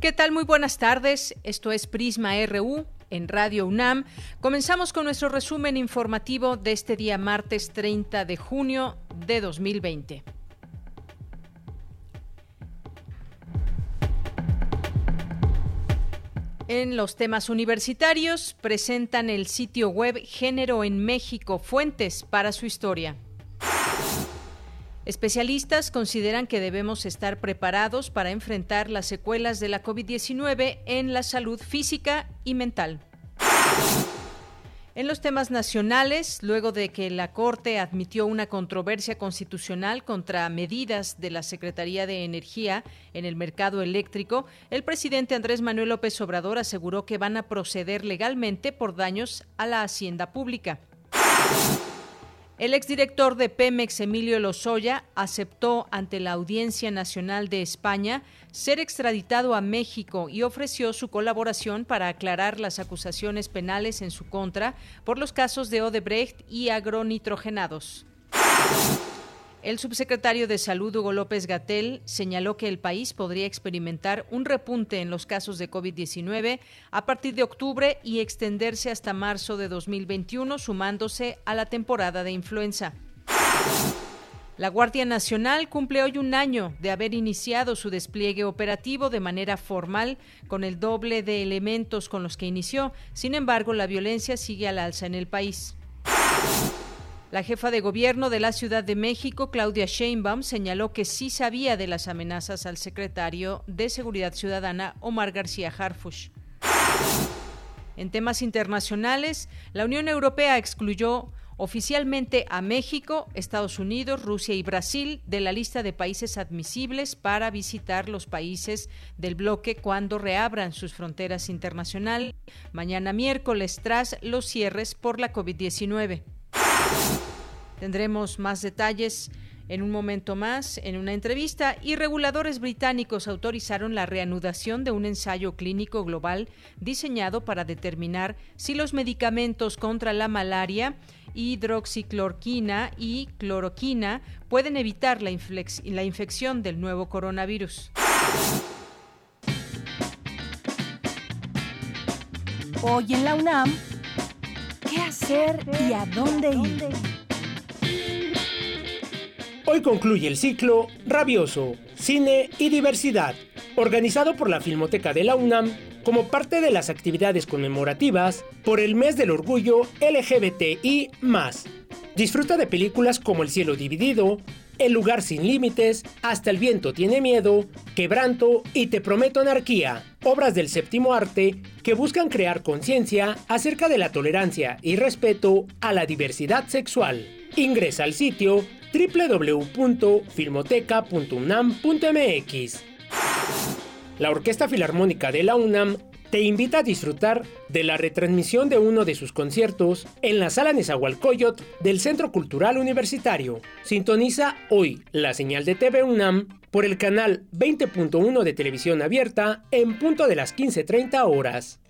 ¿Qué tal? Muy buenas tardes. Esto es Prisma RU en Radio UNAM. Comenzamos con nuestro resumen informativo de este día martes 30 de junio de 2020. En los temas universitarios presentan el sitio web Género en México, Fuentes para su historia. Especialistas consideran que debemos estar preparados para enfrentar las secuelas de la COVID-19 en la salud física y mental. En los temas nacionales, luego de que la Corte admitió una controversia constitucional contra medidas de la Secretaría de Energía en el mercado eléctrico, el presidente Andrés Manuel López Obrador aseguró que van a proceder legalmente por daños a la hacienda pública. El exdirector de Pemex, Emilio Lozoya, aceptó ante la Audiencia Nacional de España ser extraditado a México y ofreció su colaboración para aclarar las acusaciones penales en su contra por los casos de Odebrecht y agronitrogenados. El subsecretario de Salud, Hugo López Gatel, señaló que el país podría experimentar un repunte en los casos de COVID-19 a partir de octubre y extenderse hasta marzo de 2021, sumándose a la temporada de influenza. La Guardia Nacional cumple hoy un año de haber iniciado su despliegue operativo de manera formal con el doble de elementos con los que inició. Sin embargo, la violencia sigue al alza en el país. La jefa de gobierno de la Ciudad de México, Claudia Sheinbaum, señaló que sí sabía de las amenazas al secretario de Seguridad Ciudadana, Omar García Harfush. En temas internacionales, la Unión Europea excluyó oficialmente a México, Estados Unidos, Rusia y Brasil de la lista de países admisibles para visitar los países del bloque cuando reabran sus fronteras internacionales mañana miércoles tras los cierres por la COVID-19. Tendremos más detalles en un momento más en una entrevista y reguladores británicos autorizaron la reanudación de un ensayo clínico global diseñado para determinar si los medicamentos contra la malaria, hidroxiclorquina y cloroquina pueden evitar la, infección del nuevo coronavirus. Hoy en la UNAM, ¿qué hacer y a dónde ir? Hoy concluye el ciclo Rabioso, Cine y Diversidad, organizado por la Filmoteca de la UNAM como parte de las actividades conmemorativas por el mes del orgullo LGBTI. Disfruta de películas como El cielo dividido, El lugar sin límites, Hasta el viento tiene miedo, Quebranto y Te prometo anarquía, obras del séptimo arte que buscan crear conciencia acerca de la tolerancia y respeto a la diversidad sexual. Ingresa al sitio www.filmoteca.unam.mx. La Orquesta Filarmónica de la UNAM te invita a disfrutar de la retransmisión de uno de sus conciertos en la sala Nezahualcóyotl del Centro Cultural Universitario. Sintoniza hoy la señal de TV UNAM por el canal 20.1 de televisión abierta en punto de las 15.30 horas.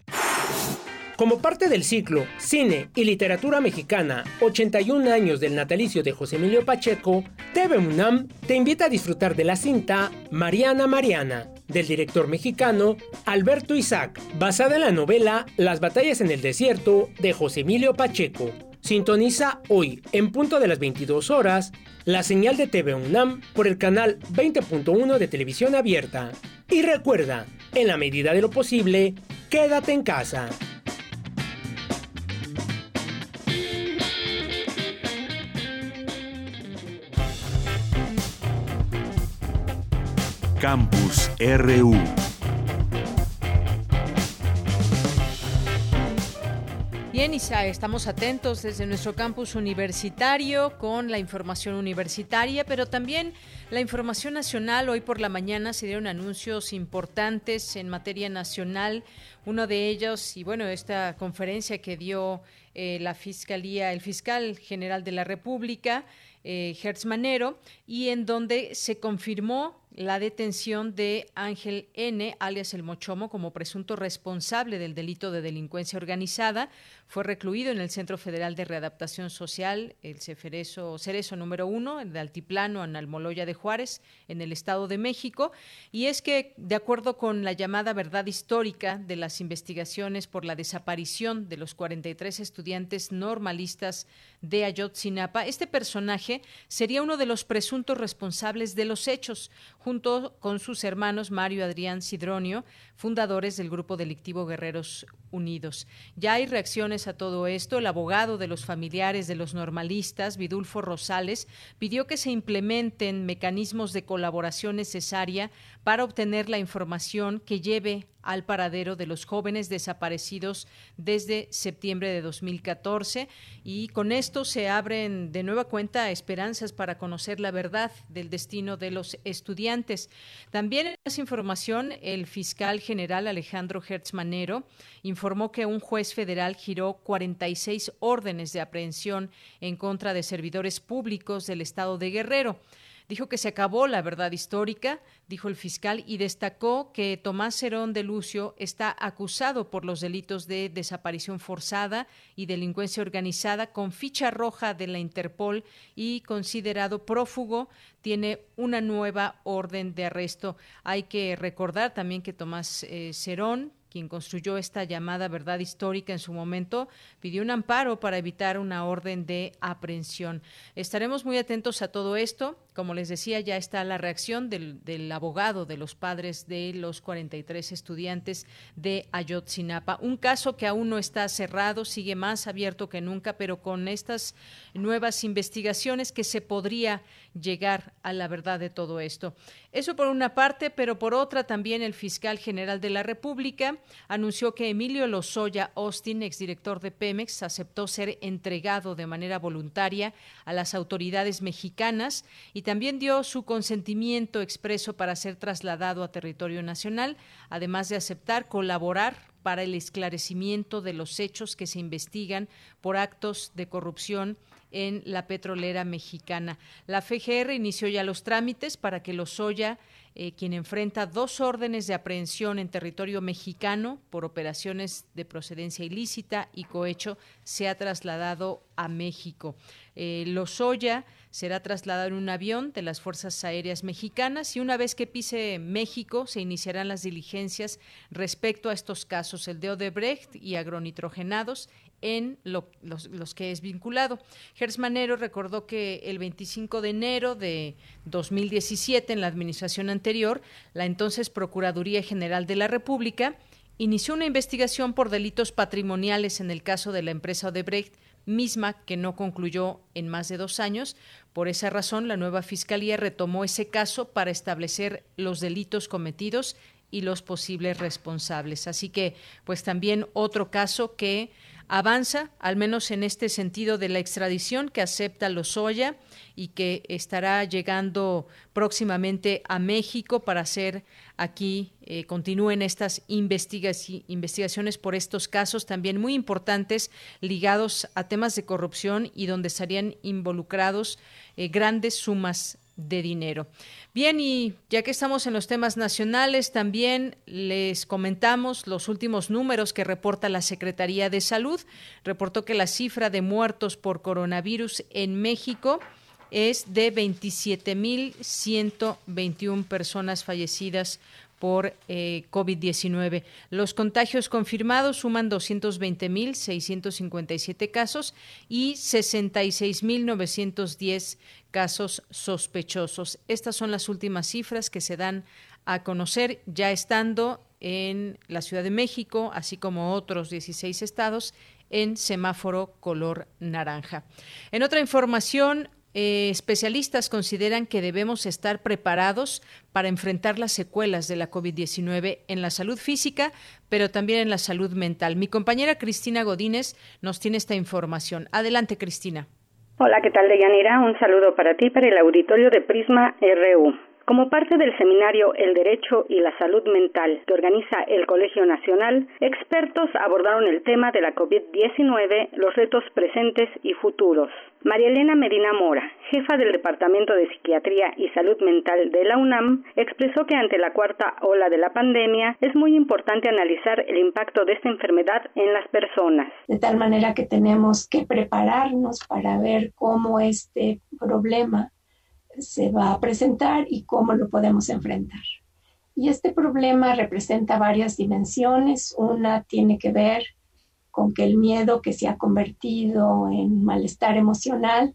Como parte del ciclo Cine y Literatura Mexicana, 81 años del natalicio de José Emilio Pacheco, TV UNAM te invita a disfrutar de la cinta Mariana Mariana, del director mexicano Alberto Isaac, basada en la novela Las batallas en el desierto de José Emilio Pacheco. Sintoniza hoy, en punto de las 22 horas, la señal de TV UNAM por el canal 20.1 de televisión abierta. Y recuerda, en la medida de lo posible, quédate en casa. Campus RU. Bien, Isa, estamos atentos desde nuestro campus universitario con la información universitaria, pero también la información nacional. Hoy por la mañana se dieron anuncios importantes en materia nacional. Uno de ellos, y bueno, esta conferencia que dio eh, la Fiscalía, el fiscal general de la República, eh, Hertz Manero, y en donde se confirmó la detención de Ángel N., alias el Mochomo, como presunto responsable del delito de delincuencia organizada. Fue recluido en el Centro Federal de Readaptación Social, el Cerezo, número uno, de Altiplano, en Almoloya de Juárez, en el Estado de México. Y es que, de acuerdo con la llamada verdad histórica de las investigaciones por la desaparición de los 43 estudiantes normalistas de Ayotzinapa, este personaje sería uno de los presuntos responsables de los hechos, junto con sus hermanos Mario Adrián Sidronio, fundadores del grupo delictivo Guerreros Unidos. Ya hay reacciones a todo esto. El abogado de los familiares de los normalistas, Vidulfo Rosales, pidió que se implementen mecanismos de colaboración necesaria para obtener la información que lleve al paradero de los jóvenes desaparecidos desde septiembre de 2014 y con esto se abren de nueva cuenta esperanzas para conocer la verdad del destino de los estudiantes. También en esa información, el fiscal general Alejandro Hertz Manero informó que un juez federal giró 46 órdenes de aprehensión en contra de servidores públicos del estado de Guerrero. Dijo que se acabó la verdad histórica, dijo el fiscal, y destacó que Tomás Cerón de Lucio está acusado por los delitos de desaparición forzada y delincuencia organizada con ficha roja de la Interpol y considerado prófugo. Tiene una nueva orden de arresto. Hay que recordar también que Tomás eh, Cerón, quien construyó esta llamada verdad histórica en su momento, pidió un amparo para evitar una orden de aprehensión. Estaremos muy atentos a todo esto. Como les decía, ya está la reacción del, abogado de los padres de los 43 estudiantes de Ayotzinapa. Un caso que aún no está cerrado, sigue más abierto que nunca, pero con estas nuevas investigaciones que se podría llegar a la verdad de todo esto. Eso por una parte, pero por otra también el fiscal general de la República anunció que Emilio Lozoya Austin, exdirector de Pemex, aceptó ser entregado de manera voluntaria a las autoridades mexicanas y también dio su consentimiento expreso para ser trasladado a territorio nacional, además de aceptar colaborar para el esclarecimiento de los hechos que se investigan por actos de corrupción en la petrolera mexicana. La FGR inició ya los trámites para que Lozoya eh, quien enfrenta dos órdenes de aprehensión en territorio mexicano por operaciones de procedencia ilícita y cohecho, se ha trasladado a México. Eh, Lozoya será trasladado en un avión de las Fuerzas Aéreas Mexicanas y una vez que pise México se iniciarán las diligencias respecto a estos casos, el de Odebrecht y agronitrogenados, en los, que es vinculado. Gers Manero recordó que el 25 de enero de 2017, en la administración anterior, la entonces Procuraduría General de la República inició una investigación por delitos patrimoniales en el caso de la empresa Odebrecht, misma que no concluyó en más de dos años. Por esa razón, la nueva Fiscalía retomó ese caso para establecer los delitos cometidos y los posibles responsables. Así que, pues también otro caso que avanza, al menos en este sentido de la extradición que acepta Lozoya y que estará llegando próximamente a México para hacer aquí, eh, continúen estas investigaciones por estos casos también muy importantes ligados a temas de corrupción y donde estarían involucrados eh, grandes sumas de dinero. Bien, y ya que estamos en los temas nacionales, también les comentamos los últimos números que reporta la Secretaría de Salud. Reportó que la cifra de muertos por coronavirus en México es de 27.121 personas fallecidas por eh, COVID-19. Los contagios confirmados suman 220.657 casos y 66.910 casos sospechosos. Estas son las últimas cifras que se dan a conocer ya estando en la Ciudad de México, así como otros 16 estados, en semáforo color naranja. En otra información, eh, especialistas consideran que debemos estar preparados para enfrentar las secuelas de la COVID-19 en la salud física, pero también en la salud mental. Mi compañera Cristina Godínez nos tiene esta información. Adelante, Cristina. Hola, ¿qué tal, Deyanira? Un saludo para ti, para el auditorio de Prisma RU. Como parte del seminario El Derecho y la Salud Mental que organiza el Colegio Nacional, expertos abordaron el tema de la COVID-19, los retos presentes y futuros. María Elena Medina Mora, jefa del Departamento de Psiquiatría y Salud Mental de la UNAM, expresó que ante la cuarta ola de la pandemia es muy importante analizar el impacto de esta enfermedad en las personas. De tal manera que tenemos que prepararnos para ver cómo este problema se va a presentar y cómo lo podemos enfrentar. Y este problema representa varias dimensiones. Una tiene que ver con que el miedo que se ha convertido en malestar emocional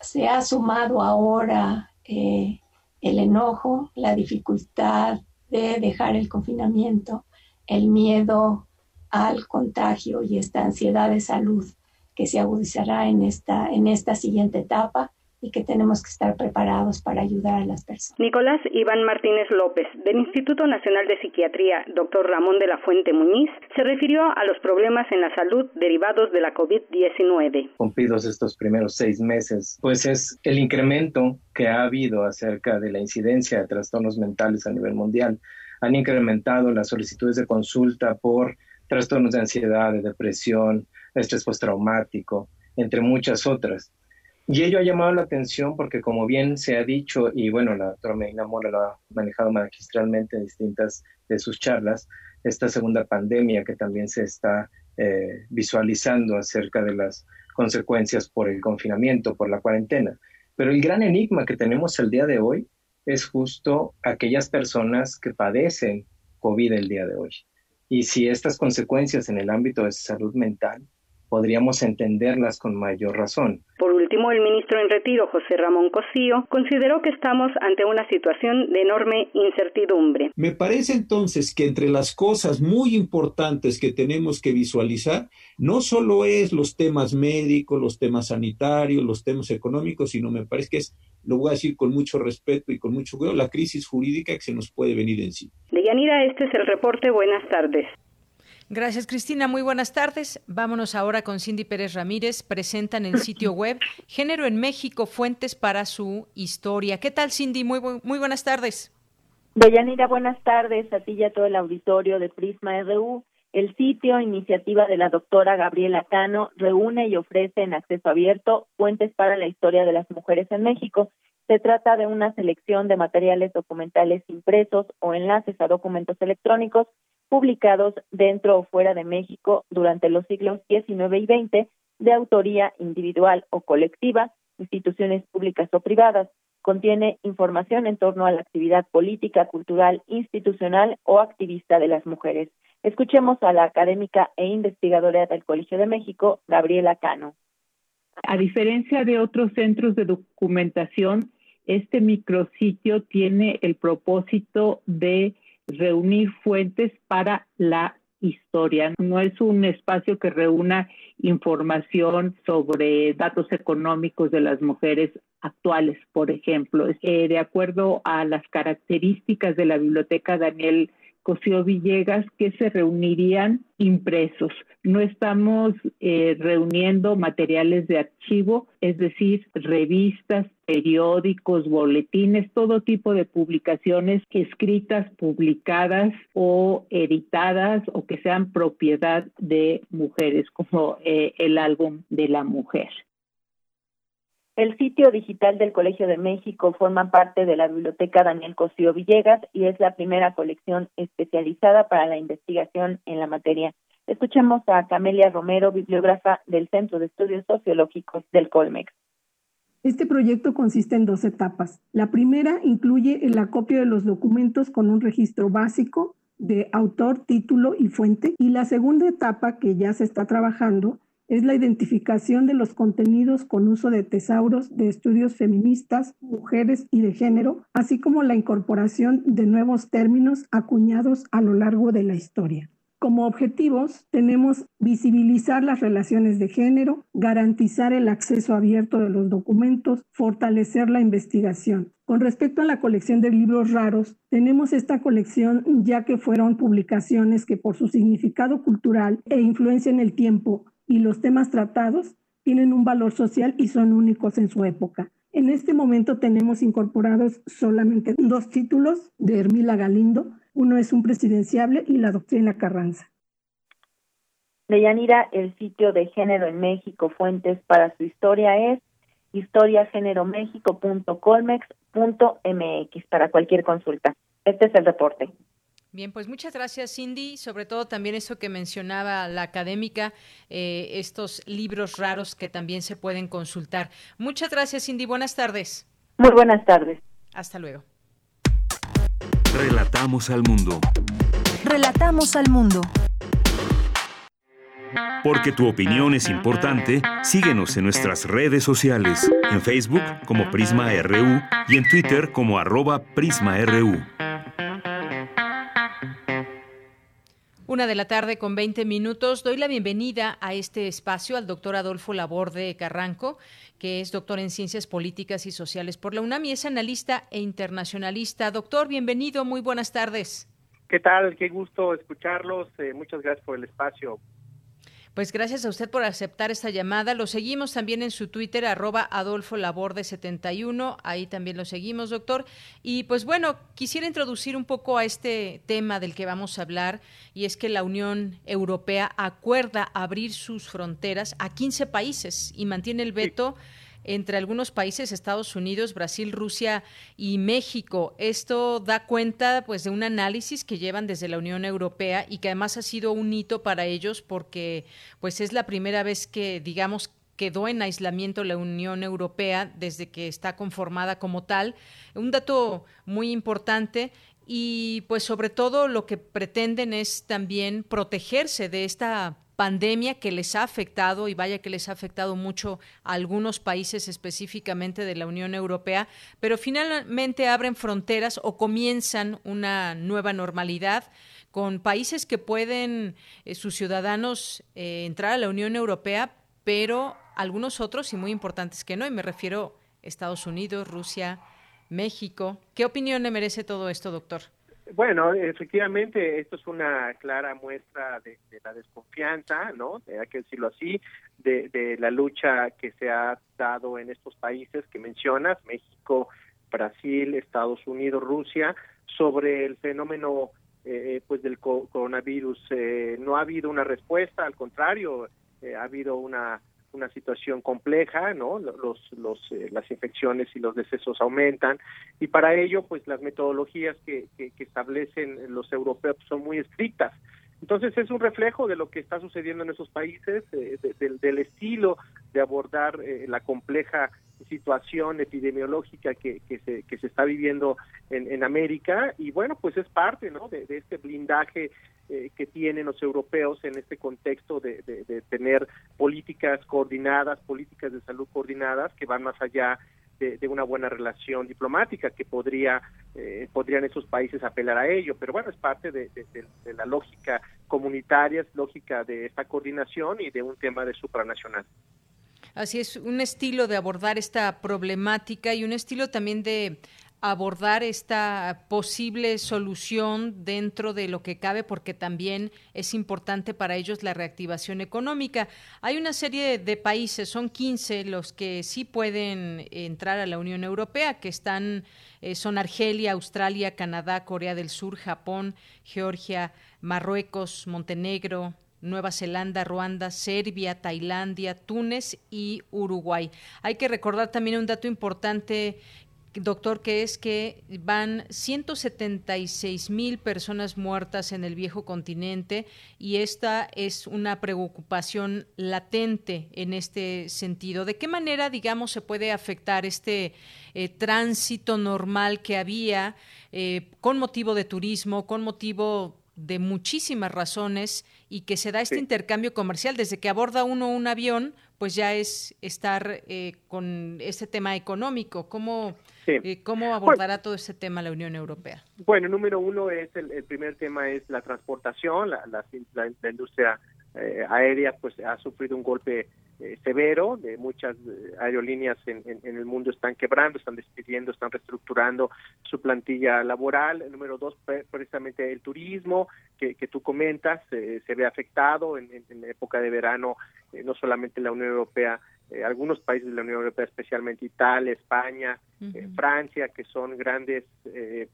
se ha sumado ahora eh, el enojo, la dificultad de dejar el confinamiento, el miedo al contagio y esta ansiedad de salud que se agudizará en esta, en esta siguiente etapa y que tenemos que estar preparados para ayudar a las personas. Nicolás Iván Martínez López, del Instituto Nacional de Psiquiatría, doctor Ramón de la Fuente Muñiz, se refirió a los problemas en la salud derivados de la COVID-19. Cumplidos estos primeros seis meses, pues es el incremento que ha habido acerca de la incidencia de trastornos mentales a nivel mundial. Han incrementado las solicitudes de consulta por trastornos de ansiedad, de depresión, estrés postraumático, entre muchas otras. Y ello ha llamado la atención porque, como bien se ha dicho, y bueno, la doctora Medina Mora lo ha manejado magistralmente en distintas de sus charlas, esta segunda pandemia que también se está eh, visualizando acerca de las consecuencias por el confinamiento, por la cuarentena. Pero el gran enigma que tenemos el día de hoy es justo aquellas personas que padecen COVID el día de hoy. Y si estas consecuencias en el ámbito de salud mental podríamos entenderlas con mayor razón. Por último, el ministro en retiro, José Ramón Cosío, consideró que estamos ante una situación de enorme incertidumbre. Me parece entonces que entre las cosas muy importantes que tenemos que visualizar, no solo es los temas médicos, los temas sanitarios, los temas económicos, sino me parece que es, lo voy a decir con mucho respeto y con mucho cuidado, la crisis jurídica que se nos puede venir encima. De Yanira, este es el reporte. Buenas tardes. Gracias, Cristina. Muy buenas tardes. Vámonos ahora con Cindy Pérez Ramírez. Presentan el sitio web Género en México, Fuentes para su Historia. ¿Qué tal, Cindy? Muy, muy buenas tardes. Deyanira, buenas tardes a ti y a todo el auditorio de Prisma RU. El sitio, iniciativa de la doctora Gabriela Cano, reúne y ofrece en acceso abierto Fuentes para la Historia de las Mujeres en México. Se trata de una selección de materiales documentales impresos o enlaces a documentos electrónicos publicados dentro o fuera de México durante los siglos XIX y XX de autoría individual o colectiva, instituciones públicas o privadas. Contiene información en torno a la actividad política, cultural, institucional o activista de las mujeres. Escuchemos a la académica e investigadora del Colegio de México, Gabriela Cano. A diferencia de otros centros de documentación, este micrositio tiene el propósito de reunir fuentes para la historia. No es un espacio que reúna información sobre datos económicos de las mujeres actuales, por ejemplo. Eh, de acuerdo a las características de la biblioteca Daniel Cosío Villegas que se reunirían impresos. No estamos eh, reuniendo materiales de archivo, es decir, revistas, periódicos, boletines, todo tipo de publicaciones escritas, publicadas o editadas o que sean propiedad de mujeres, como eh, el álbum de la mujer. El sitio digital del Colegio de México forma parte de la Biblioteca Daniel Cosío Villegas y es la primera colección especializada para la investigación en la materia. Escuchemos a Camelia Romero, bibliógrafa del Centro de Estudios Sociológicos del Colmex. Este proyecto consiste en dos etapas. La primera incluye el acopio de los documentos con un registro básico de autor, título y fuente. Y la segunda etapa, que ya se está trabajando, es la identificación de los contenidos con uso de tesauros de estudios feministas, mujeres y de género, así como la incorporación de nuevos términos acuñados a lo largo de la historia. Como objetivos tenemos visibilizar las relaciones de género, garantizar el acceso abierto de los documentos, fortalecer la investigación. Con respecto a la colección de libros raros, tenemos esta colección ya que fueron publicaciones que por su significado cultural e influencia en el tiempo y los temas tratados tienen un valor social y son únicos en su época. En este momento tenemos incorporados solamente dos títulos de Hermila Galindo, uno es un presidenciable y la doctrina Carranza. Deyanira, el sitio de género en México, fuentes para su historia es historiagéneromexico.colmex.mx para cualquier consulta. Este es el reporte. Bien, pues muchas gracias Cindy, sobre todo también eso que mencionaba la académica, eh, estos libros raros que también se pueden consultar. Muchas gracias Cindy, buenas tardes. Muy buenas tardes. Hasta luego. Relatamos al mundo. Relatamos al mundo. Porque tu opinión es importante, síguenos en nuestras redes sociales, en Facebook como Prisma RU y en Twitter como arroba PrismaRU. Una de la tarde con 20 minutos. Doy la bienvenida a este espacio al doctor Adolfo Laborde Carranco, que es doctor en Ciencias Políticas y Sociales por la UNAM y es analista e internacionalista. Doctor, bienvenido, muy buenas tardes. ¿Qué tal? Qué gusto escucharlos. Eh, muchas gracias por el espacio. Pues gracias a usted por aceptar esta llamada. Lo seguimos también en su Twitter, arroba Adolfo Laborde 71. Ahí también lo seguimos, doctor. Y pues bueno, quisiera introducir un poco a este tema del que vamos a hablar, y es que la Unión Europea acuerda abrir sus fronteras a 15 países y mantiene el veto entre algunos países, Estados Unidos, Brasil, Rusia y México. Esto da cuenta pues de un análisis que llevan desde la Unión Europea y que además ha sido un hito para ellos porque pues es la primera vez que digamos quedó en aislamiento la Unión Europea desde que está conformada como tal. Un dato muy importante y pues sobre todo lo que pretenden es también protegerse de esta pandemia que les ha afectado, y vaya que les ha afectado mucho a algunos países específicamente de la Unión Europea, pero finalmente abren fronteras o comienzan una nueva normalidad con países que pueden eh, sus ciudadanos eh, entrar a la Unión Europea, pero algunos otros y muy importantes que no, y me refiero a Estados Unidos, Rusia, México. ¿Qué opinión le merece todo esto, doctor? Bueno, efectivamente, esto es una clara muestra de, la desconfianza, ¿no? Hay que decirlo así, de, la lucha que se ha dado en estos países que mencionas, México, Brasil, Estados Unidos, Rusia, sobre el fenómeno eh, pues del coronavirus. Eh, no ha habido una respuesta, al contrario, eh, ha habido una una situación compleja, ¿no? Los, los, eh, las infecciones y los decesos aumentan y para ello, pues las metodologías que, que, establecen los europeos son muy estrictas. Entonces es un reflejo de lo que está sucediendo en esos países, eh, del estilo de abordar eh, la compleja situación epidemiológica que, que, se, que se está viviendo en, en América y bueno, pues es parte ¿no? de, de este blindaje eh, que tienen los europeos en este contexto de, de, tener políticas coordinadas, políticas de salud coordinadas que van más allá de, una buena relación diplomática que podría eh, podrían esos países apelar a ello, pero bueno, es parte de, la lógica comunitaria, es lógica de esta coordinación y de un tema de supranacional. Así es, un estilo de abordar esta problemática y un estilo también de abordar esta posible solución dentro de lo que cabe porque también es importante para ellos la reactivación económica. Hay una serie de países, son 15 los que sí pueden entrar a la Unión Europea, que están eh, son Argelia, Australia, Canadá, Corea del Sur, Japón, Georgia, Marruecos, Montenegro, Nueva Zelanda, Ruanda, Serbia, Tailandia, Túnez y Uruguay. Hay que recordar también un dato importante doctor, que es que van 176 mil personas muertas en el viejo continente y esta es una preocupación latente en este sentido. ¿De qué manera, digamos, se puede afectar este eh, tránsito normal que había eh, con motivo de turismo, con motivo de muchísimas razones y que se da este intercambio comercial. Desde que aborda uno un avión, pues ya es estar eh, con este tema económico. ¿Cómo, eh, ¿cómo abordará todo este tema la Unión Europea? Bueno, número uno es el, primer tema es la transportación. La, la, industria eh, aérea pues ha sufrido un golpe eh, severo, de muchas eh, aerolíneas en, el mundo están quebrando, están despidiendo, están reestructurando su plantilla laboral. El número dos, precisamente el turismo que, que tú comentas, eh, se ve afectado en, en, época de verano, no solamente la Unión Europea, algunos países de la Unión Europea, especialmente Italia, España, Francia, que son grandes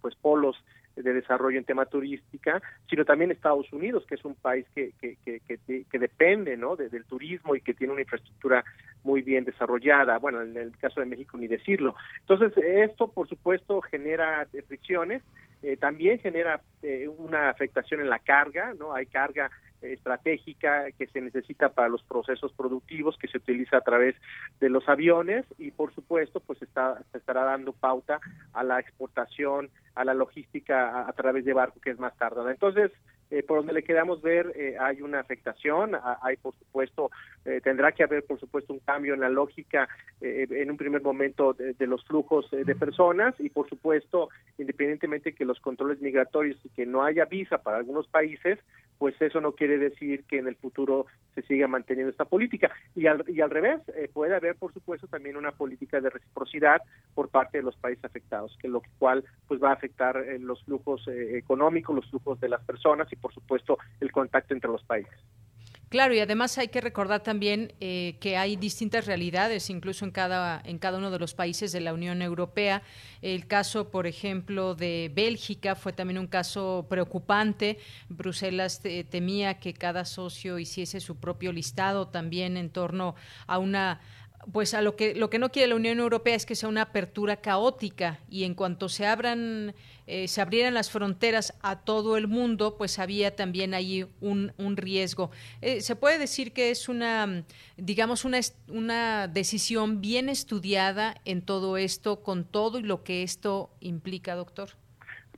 pues polos de desarrollo en tema turística, sino también Estados Unidos, que es un país que, que, que, depende ¿no? del turismo y que tiene una infraestructura muy bien desarrollada. Bueno, en el caso de México ni decirlo. Entonces, esto, por supuesto, genera fricciones, eh, también genera eh, una afectación en la carga, ¿no? Hay carga estratégica que se necesita para los procesos productivos que se utiliza a través de los aviones y por supuesto pues está se estará dando pauta a la exportación a la logística a, través de barco que es más tardada. Entonces eh, por donde le queramos ver eh, hay una afectación, hay por supuesto, eh, tendrá que haber por supuesto un cambio en la lógica en un primer momento de, de los flujos de personas y por supuesto, independientemente que los controles migratorios y que no haya visa para algunos países, pues eso no quiere decir que en el futuro se siga manteniendo esta política. Y al, y al revés, eh, puede haber, por supuesto, también una política de reciprocidad por parte de los países afectados, que lo cual pues va a afectar eh, los flujos eh, económicos, los flujos de las personas y, por supuesto, el contacto entre los países. Claro, y además hay que recordar también eh, que hay distintas realidades, incluso en cada, en cada uno de los países de la Unión Europea. El caso, por ejemplo, de Bélgica fue también un caso preocupante. Bruselas temía que cada socio hiciese su propio listado también en torno a una pues a lo que lo que no quiere la Unión Europea es que sea una apertura caótica. Y en cuanto se abran eh, se abrieran las fronteras a todo el mundo pues había también ahí un, un riesgo. Eh, se puede decir que es una digamos una una decisión bien estudiada en todo esto con todo y lo que esto implica doctor.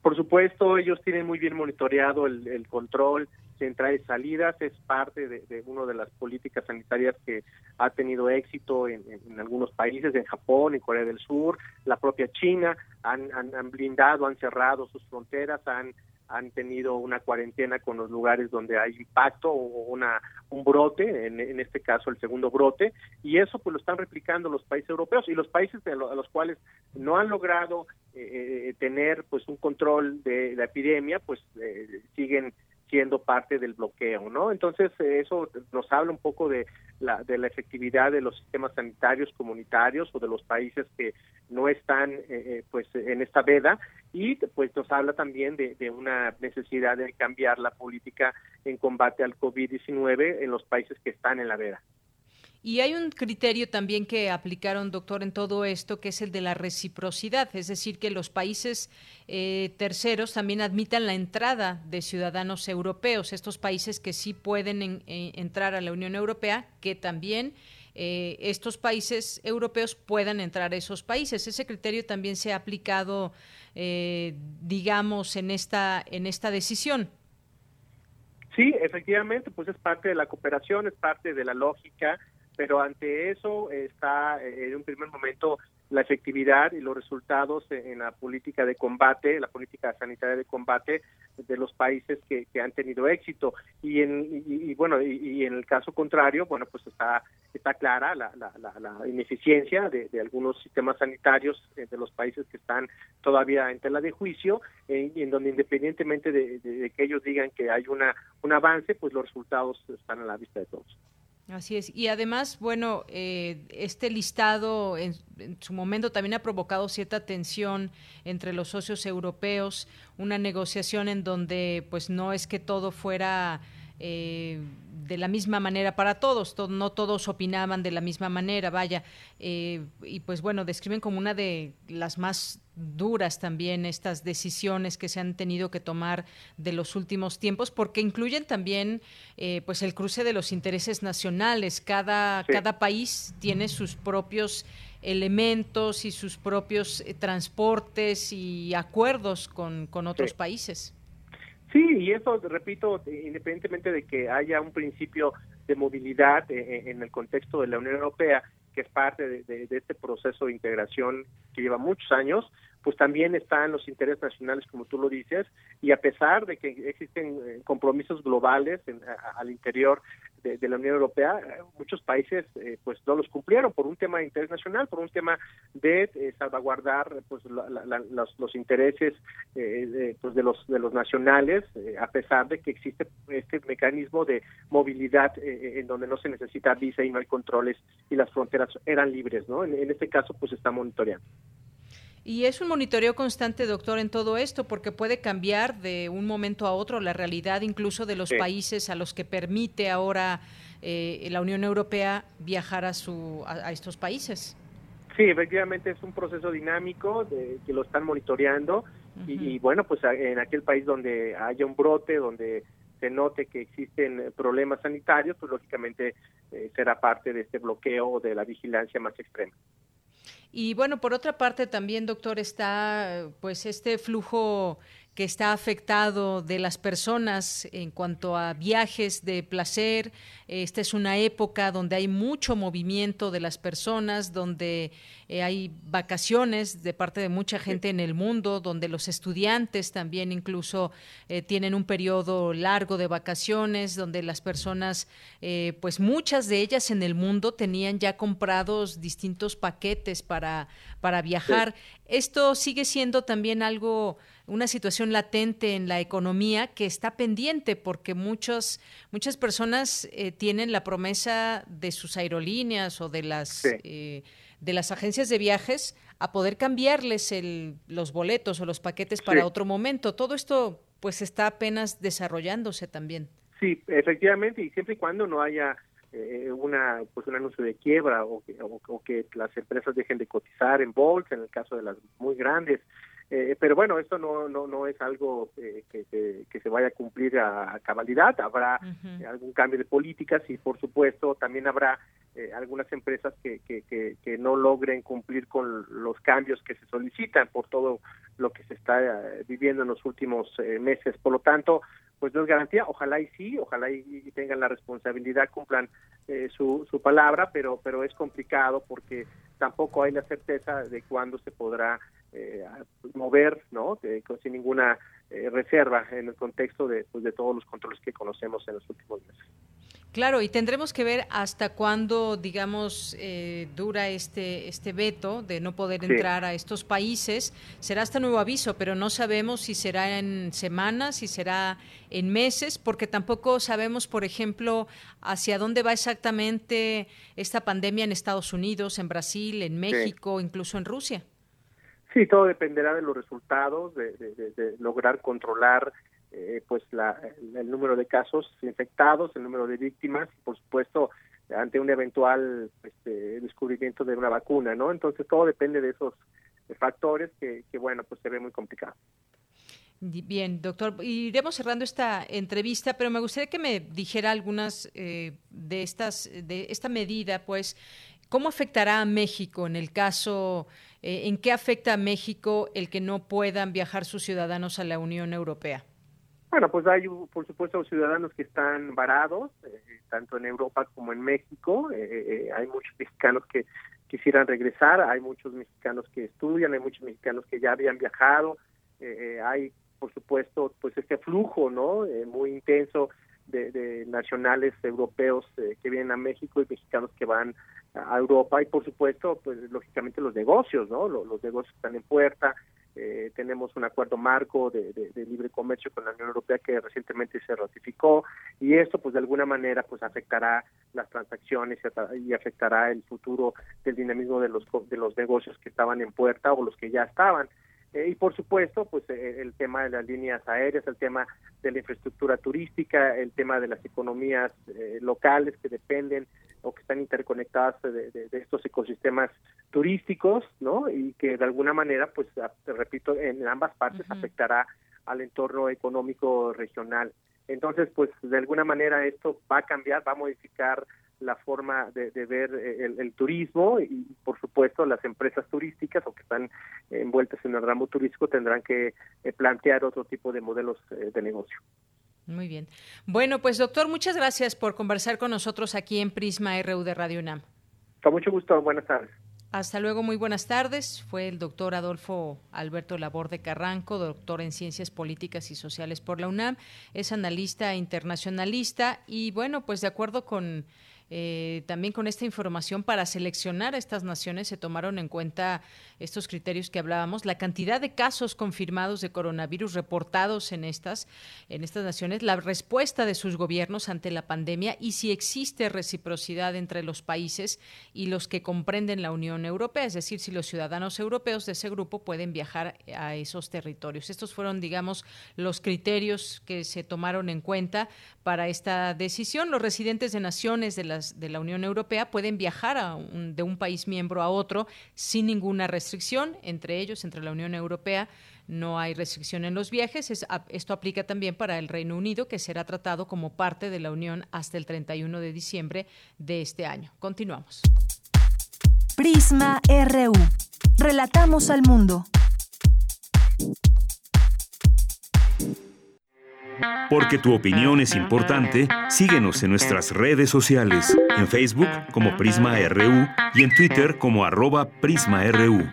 Por supuesto ellos tienen muy bien monitoreado el, el control entradas y salidas, es parte de, de una de las políticas sanitarias que ha tenido éxito en, algunos países, en Japón, en Corea del Sur, la propia China, han, han, blindado, han cerrado sus fronteras, han han tenido una cuarentena con los lugares donde hay impacto o una un brote, en, en, este caso el segundo brote, y eso pues lo están replicando los países europeos y los países a los cuales no han logrado eh, eh, tener pues un control de la epidemia, pues eh, siguen siendo parte del bloqueo, ¿no? Entonces eso nos habla un poco de la, de la efectividad de los sistemas sanitarios comunitarios o de los países que no están eh, eh, pues en esta veda y pues nos habla también de, de una necesidad de cambiar la política en combate al COVID-19 en los países que están en la veda. Y hay un criterio también que aplicaron, doctor, en todo esto, que es el de la reciprocidad, es decir, que los países eh, terceros también admitan la entrada de ciudadanos europeos, estos países que sí pueden eh, entrar a la Unión Europea, que también eh, estos países europeos puedan entrar a esos países. Ese criterio también se ha aplicado, digamos, en esta, en esta decisión. Sí, efectivamente, pues es parte de la cooperación, es parte de la lógica pero ante eso está eh, en un primer momento la efectividad y los resultados en la política de combate, la política sanitaria de combate de los países que, han tenido éxito. Y en y, bueno y, en el caso contrario bueno pues está está clara la, la, la, ineficiencia de, algunos sistemas sanitarios de los países que están todavía en tela de juicio eh, y en donde independientemente de, de, que ellos digan que hay una un avance pues los resultados están a la vista de todos Así es. Y además, bueno, eh, este listado en, su momento también ha provocado cierta tensión entre los socios europeos, una negociación en donde pues no es que todo fuera eh, de la misma manera para todos, no todos opinaban de la misma manera, vaya, eh, y pues bueno, describen como una de las más duras también estas decisiones que se han tenido que tomar de los últimos tiempos, porque incluyen también eh, pues el cruce de los intereses nacionales. Cada, cada país tiene sus propios elementos y sus propios transportes y acuerdos con, con otros países. Sí, y eso, repito, independientemente de que haya un principio de movilidad eh, eh, en el contexto de la Unión Europea, que es parte de, este proceso de integración que lleva muchos años, pues también están los intereses nacionales, como tú lo dices, y a pesar de que existen eh, compromisos globales al interior de, la Unión Europea, eh, muchos países eh, pues no los cumplieron por un tema de interés nacional, por un tema de salvaguardar pues los, intereses de, pues, de los de los nacionales, a pesar de que existe este mecanismo de movilidad en donde no se necesita visa y no hay controles y las fronteras eran libres, ¿no? En, en este caso pues está monitoreando. Y es un monitoreo constante, doctor, en todo esto, porque puede cambiar de un momento a otro la realidad incluso de los países a los que permite ahora eh, la Unión Europea viajar a, su, a, estos países. Sí, efectivamente es un proceso dinámico de, que lo están monitoreando y, bueno, pues en aquel país donde haya un brote, donde se note que existen problemas sanitarios, pues lógicamente eh, será parte de este bloqueo o de la vigilancia más extrema. Y bueno, por otra parte también, doctor, está pues este flujo que está afectado de las personas en cuanto a viajes de placer. Esta es una época donde hay mucho movimiento de las personas, donde eh, hay vacaciones de parte de mucha gente en el mundo, donde los estudiantes también incluso eh, tienen un periodo largo de vacaciones, donde las personas, eh, pues muchas de ellas en el mundo tenían ya comprados distintos paquetes para, para viajar. Esto sigue siendo también algo una situación latente en la economía que está pendiente porque muchos, muchas personas eh, tienen la promesa de sus aerolíneas o de las, eh, de las agencias de viajes a poder cambiarles el, los boletos o los paquetes para otro momento. Todo esto pues está apenas desarrollándose también. Sí, efectivamente, y siempre y cuando no haya eh, una pues un anuncio de quiebra o que, o que las empresas dejen de cotizar en bolsa, en el caso de las muy grandes, eh, pero bueno, esto no, no, no es algo eh, que, que, se vaya a cumplir a, cabalidad. Habrá algún cambio de políticas y, por supuesto, también habrá eh, algunas empresas que, que, que, no logren cumplir con los cambios que se solicitan por todo lo que se está viviendo en los últimos meses. Por lo tanto, pues no es garantía. Ojalá y sí, ojalá y, tengan la responsabilidad, cumplan su, su palabra, pero, pero es complicado porque tampoco hay la certeza de cuándo se podrá eh, mover, ¿no? sin ninguna eh, reserva en el contexto de, pues, de todos los controles que conocemos en los últimos meses. Claro, y tendremos que ver hasta cuándo, digamos, eh, dura este, este veto de no poder entrar a estos países. Será hasta nuevo aviso, pero no sabemos si será en semanas, si será en meses, porque tampoco sabemos, por ejemplo, hacia dónde va exactamente esta pandemia en Estados Unidos, en Brasil, en México, incluso en Rusia. Sí, todo dependerá de los resultados, de, lograr controlar eh, pues la, el número de casos infectados, el número de víctimas, y por supuesto ante un eventual este, descubrimiento de una vacuna, ¿no? Entonces todo depende de esos factores que, que bueno, pues se ve muy complicado. Bien, doctor, iremos cerrando esta entrevista, pero me gustaría que me dijera algunas eh, de estas, de esta medida, pues, ¿cómo afectará a México en el caso eh, ¿En qué afecta a México el que no puedan viajar sus ciudadanos a la Unión Europea? Bueno, pues hay, por supuesto, ciudadanos que están varados, eh, tanto en Europa como en México. Eh, hay muchos mexicanos que quisieran regresar, hay muchos mexicanos que estudian, hay muchos mexicanos que ya habían viajado. hay, por supuesto, pues este flujo, ¿no? muy intenso de, nacionales europeos que vienen a México y mexicanos que van a Europa y por supuesto, pues lógicamente los negocios, ¿no? Los, negocios están en puerta. Eh, tenemos un acuerdo marco de, libre comercio con la Unión Europea que recientemente se ratificó y esto pues de alguna manera pues afectará las transacciones y afectará el futuro del dinamismo de los de los negocios que estaban en puerta o los que ya estaban. Eh, y por supuesto pues eh, el tema de las líneas aéreas el tema de la infraestructura turística el tema de las economías locales que dependen o que están interconectadas de, estos ecosistemas turísticos, ¿no? Y que de alguna manera, pues, repito, en ambas partes afectará al entorno económico regional. Entonces, pues, de alguna manera esto va a cambiar, va a modificar la forma de, ver eh, el, turismo y por supuesto las empresas turísticas o que están envueltas en el ramo turístico tendrán que eh, plantear otro tipo de modelos eh, de negocio. Muy bien. Bueno, pues doctor, muchas gracias por conversar con nosotros aquí en Prisma RU de Radio UNAM. Con mucho gusto, buenas tardes. Hasta luego, muy buenas tardes. Fue el doctor Adolfo Alberto Laborde Carranco, doctor en Ciencias Políticas y Sociales por la UNAM. Es analista internacionalista y bueno, pues de acuerdo con eh, también con esta información para seleccionar a estas naciones se tomaron en cuenta estos criterios que hablábamos, la cantidad de casos confirmados de coronavirus reportados en estas, en estas naciones, la respuesta de sus gobiernos ante la pandemia y si existe reciprocidad entre los países y los que comprenden la Unión Europea, es decir, si los ciudadanos europeos de ese grupo pueden viajar a esos territorios. Estos fueron, digamos, los criterios que se tomaron en cuenta para esta decisión. Los residentes de naciones de la de la Unión Europea pueden viajar de un país miembro a otro sin ninguna restricción, entre ellos, entre la Unión Europea. No hay restricción en los viajes. esto aplica también para el Reino Unido, que será tratado como parte de la Unión hasta el 31 de diciembre de este año. Continuamos. Prisma RU. Relatamos al mundo. Porque tu opinión es importante, síguenos en nuestras redes sociales, en Facebook como Prisma RU y en Twitter como arroba PrismaRU.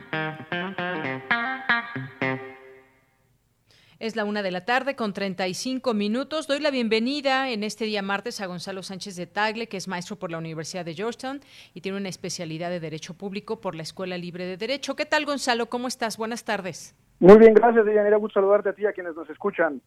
Es la una de la tarde con 35 minutos. Doy la bienvenida en este día martes a Gonzalo Sánchez de Tagle, que es maestro por la Universidad de Georgetown y tiene una especialidad de Derecho Público por la Escuela Libre de Derecho. ¿Qué tal, Gonzalo? ¿Cómo estás? Buenas tardes. Muy bien, gracias, Deyanira. Gusto saludarte a ti y a quienes nos escuchan.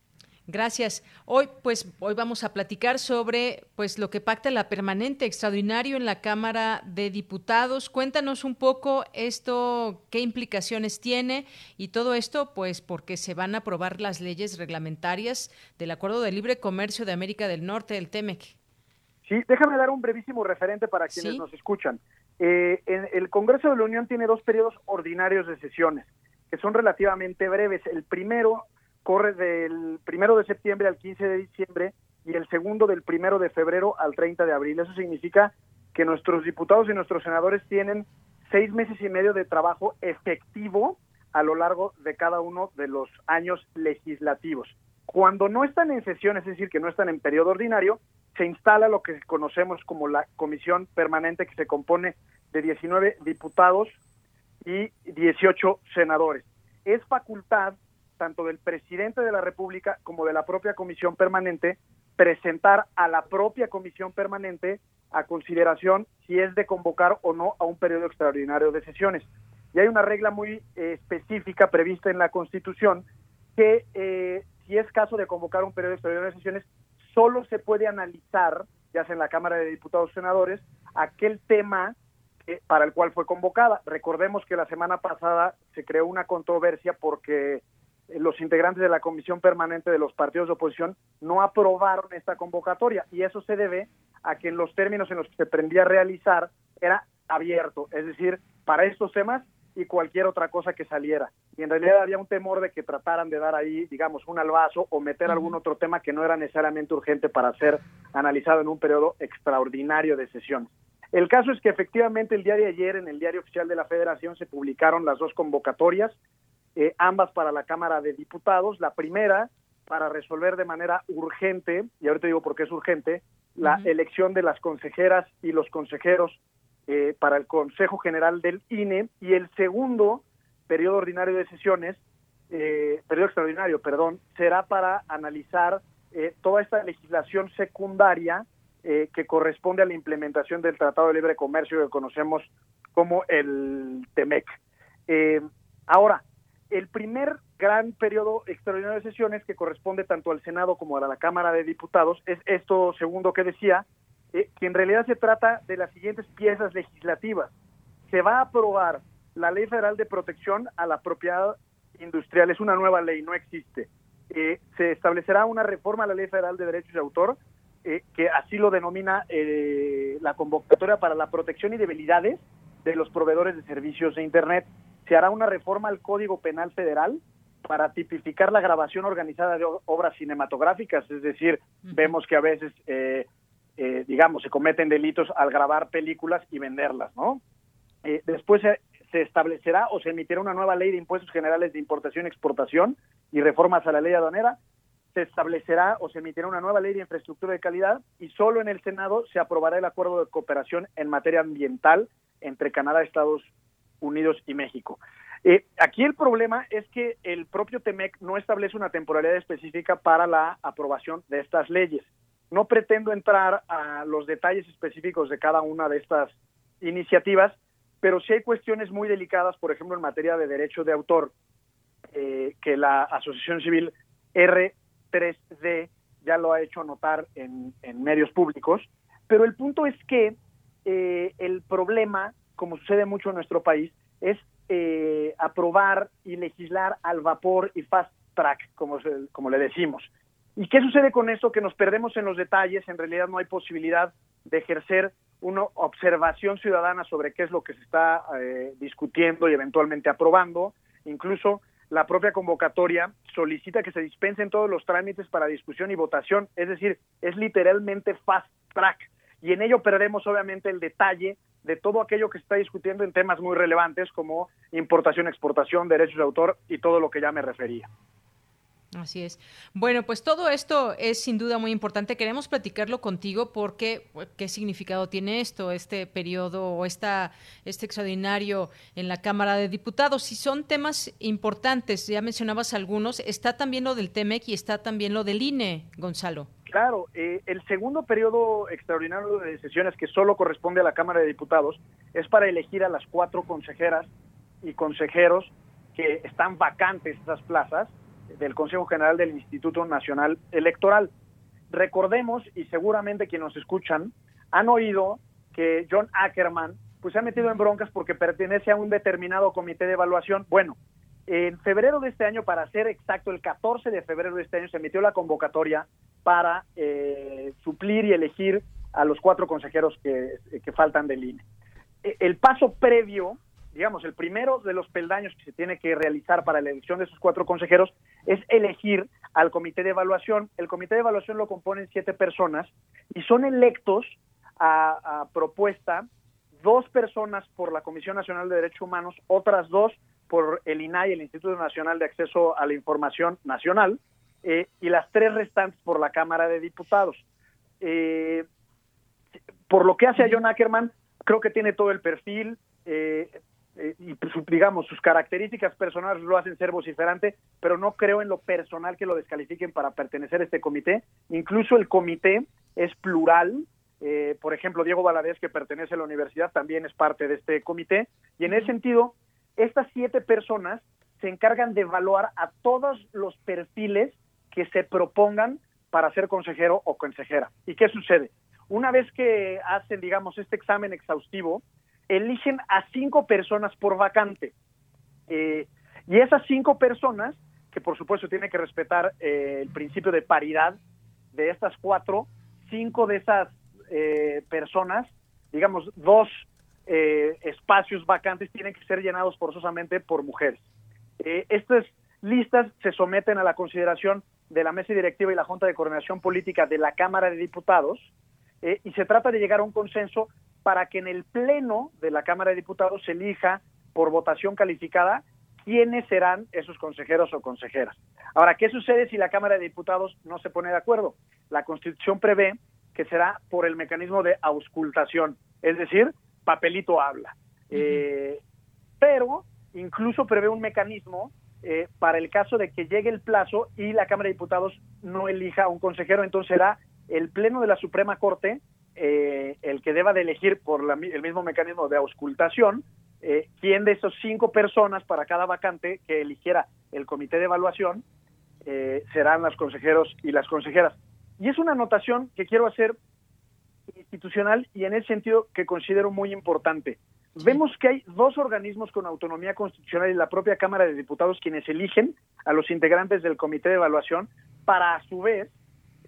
Gracias. Hoy, pues, hoy vamos a platicar sobre, pues, lo que pacta la permanente extraordinario en la Cámara de Diputados. Cuéntanos un poco esto, qué implicaciones tiene y todo esto, pues, porque se van a aprobar las leyes reglamentarias del Acuerdo de Libre Comercio de América del Norte, el TEMEC. Sí, déjame dar un brevísimo referente para quienes nos escuchan. Eh, el Congreso de la Unión tiene dos periodos ordinarios de sesiones que son relativamente breves. El primero corre del primero de septiembre al 15 de diciembre y el segundo del primero de febrero al 30 de abril. Eso significa que nuestros diputados y nuestros senadores tienen seis meses y medio de trabajo efectivo a lo largo de cada uno de los años legislativos. Cuando no están en sesión, es decir, que no están en periodo ordinario, se instala lo que conocemos como la comisión permanente que se compone de 19 diputados y 18 senadores. Es facultad tanto del presidente de la República como de la propia comisión permanente presentar a la propia comisión permanente a consideración si es de convocar o no a un periodo extraordinario de sesiones. Y hay una regla muy eh, específica prevista en la Constitución que eh, si es caso de convocar un periodo extraordinario de sesiones, solo se puede analizar, ya sea en la Cámara de Diputados o Senadores, aquel tema para el cual fue convocada. Recordemos que la semana pasada se creó una controversia porque eh, los integrantes de la comisión permanente de los partidos de oposición no aprobaron esta convocatoria y eso se debe a que en los términos en los que se pretendía realizar era abierto, es decir, para estos temas y cualquier otra cosa que saliera. Y en realidad había un temor de que trataran de dar ahí, digamos, un albazo o meter algún otro tema que no era necesariamente urgente para ser analizado en un periodo extraordinario de sesiones. El caso es que efectivamente el día de ayer en el diario oficial de la Federación se publicaron las dos convocatorias, eh, ambas para la Cámara de Diputados. La primera para resolver de manera urgente, y ahorita digo por qué es urgente, la elección de las consejeras y los consejeros eh, para el Consejo General del INE y el segundo periodo ordinario de sesiones, eh, periodo extraordinario, perdón, será para analizar toda esta legislación secundaria eh, que corresponde a la implementación del Tratado de Libre Comercio que conocemos como el TEMEC. Eh, ahora, el primer gran periodo extraordinario de sesiones que corresponde tanto al Senado como a la Cámara de Diputados es esto segundo que decía, eh, que en realidad se trata de las siguientes piezas legislativas. Se va a aprobar la Ley Federal de Protección a la Propiedad Industrial, es una nueva ley, no existe. se establecerá una reforma a la Ley Federal de Derechos de Autor eh, que así lo denomina eh, la convocatoria para la protección y debilidades de los proveedores de servicios de Internet. Se hará una reforma al Código Penal Federal para tipificar la grabación organizada de obras cinematográficas, es decir, vemos que a veces eh, eh, digamos, se cometen delitos al grabar películas y venderlas, ¿no? Eh, después se, se, establecerá o se emitirá una nueva ley de impuestos generales de importación y exportación y reformas a la ley aduanera. Se establecerá o se emitirá una nueva ley de infraestructura de calidad y solo en el Senado se aprobará el acuerdo de cooperación en materia ambiental entre Canadá, Estados Unidos y México. Eh, aquí el problema es que el propio TEMEC no establece una temporalidad específica para la aprobación de estas leyes. No pretendo entrar a los detalles específicos de cada una de estas iniciativas, pero sí hay cuestiones muy delicadas, por ejemplo, en materia de derecho de autor, eh, que la Asociación Civil R3D ya lo ha hecho notar en, en medios públicos, pero el punto es que eh, el problema, como sucede mucho en nuestro país, es eh, aprobar y legislar al vapor y fast track, como, como le decimos. ¿Y qué sucede con eso? Que nos perdemos en los detalles, en realidad no hay posibilidad de ejercer una observación ciudadana sobre qué es lo que se está eh, discutiendo y eventualmente aprobando. Incluso la propia convocatoria solicita que se dispensen todos los trámites para discusión y votación, es decir, es literalmente fast track. Y en ello perdemos obviamente el detalle de todo aquello que se está discutiendo en temas muy relevantes como importación, exportación, derechos de autor y todo lo que ya me refería. Así es. Bueno, pues todo esto es sin duda muy importante. Queremos platicarlo contigo porque qué significado tiene esto, este periodo o esta, este extraordinario en la Cámara de Diputados. Si son temas importantes, ya mencionabas algunos, está también lo del TEMEC y está también lo del INE, Gonzalo. Claro, eh, el segundo periodo extraordinario de sesiones que solo corresponde a la Cámara de Diputados es para elegir a las cuatro consejeras y consejeros que están vacantes esas plazas del Consejo General del Instituto Nacional Electoral. Recordemos, y seguramente quienes nos escuchan han oído que John Ackerman pues se ha metido en broncas porque pertenece a un determinado comité de evaluación. Bueno, en febrero de este año, para ser exacto, el 14 de febrero de este año se emitió la convocatoria para eh, suplir y elegir a los cuatro consejeros que, faltan del INE. E, el paso previo, digamos, el primero de los peldaños que se tiene que realizar para la elección de esos cuatro consejeros es elegir al comité de evaluación. El comité de evaluación lo componen siete personas y son electos a, a propuesta dos personas por la Comisión Nacional de Derechos Humanos, otras dos por el INAI, el Instituto Nacional de Acceso a la Información Nacional, eh, y las tres restantes por la Cámara de Diputados. Eh, por lo que hace a John Ackerman, creo que tiene todo el perfil eh, y, pues, digamos, sus características personales lo hacen ser vociferante, pero no creo en lo personal que lo descalifiquen para pertenecer a este comité. Incluso el comité es plural. por ejemplo, Diego Valadez, que pertenece a la universidad, también es parte de este comité. Y en ese sentido, estas siete personas se encargan de evaluar a todos los perfiles que se propongan para ser consejero o consejera. ¿Y qué sucede? Una vez que hacen, digamos, este examen exhaustivo, eligen a cinco personas por vacante. Eh, y esas cinco personas, que por supuesto tienen que respetar eh, el principio de paridad de estas cuatro, cinco de esas eh, personas, digamos, dos eh, espacios vacantes tienen que ser llenados forzosamente por mujeres. Estas listas se someten a la consideración de la mesa directiva y la Junta de Coordinación Política de la Cámara de Diputados eh, y se trata de llegar a un consenso para que en el Pleno de la Cámara de Diputados se elija por votación calificada quiénes serán esos consejeros o consejeras. Ahora, ¿qué sucede si la Cámara de Diputados no se pone de acuerdo? La Constitución prevé que será por el mecanismo de auscultación, es decir, papelito habla. Eh, pero incluso prevé un mecanismo eh, para el caso de que llegue el plazo y la Cámara de Diputados no elija a un consejero, entonces será el Pleno de la Suprema Corte eh, el que deba de elegir por el mismo mecanismo de auscultación quién de esos cinco personas para cada vacante que eligiera el comité de evaluación serán los consejeros y las consejeras. Y es una anotación que quiero hacer institucional y en ese sentido que considero muy importante. Vemos que hay dos organismos con autonomía constitucional y la propia Cámara de Diputados quienes eligen a los integrantes del comité de evaluación para a su vez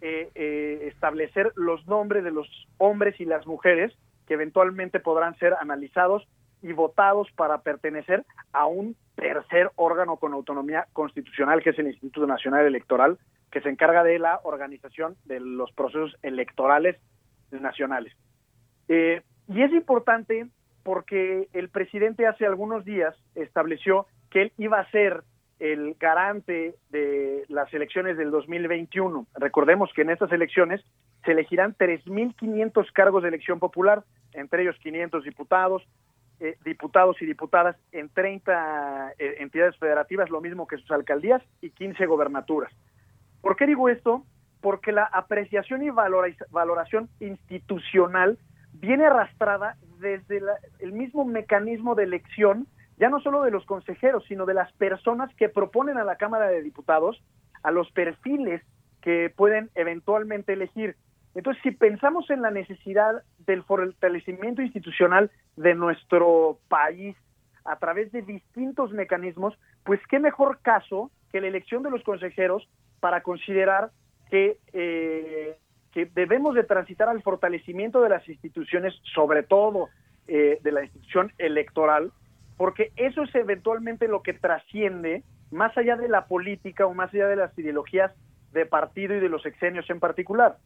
eh, eh, establecer los nombres de los hombres y las mujeres que eventualmente podrán ser analizados y votados para pertenecer a un tercer órgano con autonomía constitucional que es el Instituto Nacional Electoral que se encarga de la organización de los procesos electorales nacionales. Eh, y es importante porque el presidente hace algunos días estableció que él iba a ser el garante de las elecciones del 2021. Recordemos que en estas elecciones se elegirán 3.500 cargos de elección popular, entre ellos 500 diputados, eh, diputados y diputadas en 30 eh, entidades federativas, lo mismo que sus alcaldías, y 15 gobernaturas. ¿Por qué digo esto? Porque la apreciación y valoración institucional viene arrastrada desde el mismo mecanismo de elección, ya no solo de los consejeros, sino de las personas que proponen a la Cámara de Diputados, a los perfiles que pueden eventualmente elegir. Entonces, si pensamos en la necesidad del fortalecimiento institucional de nuestro país a través de distintos mecanismos, pues qué mejor caso que la elección de los consejeros para considerar que, eh, que debemos de transitar al fortalecimiento de las instituciones, sobre todo eh, de la institución electoral, porque eso es eventualmente lo que trasciende más allá de la política o más allá de las ideologías de partido y de los exenios en particular.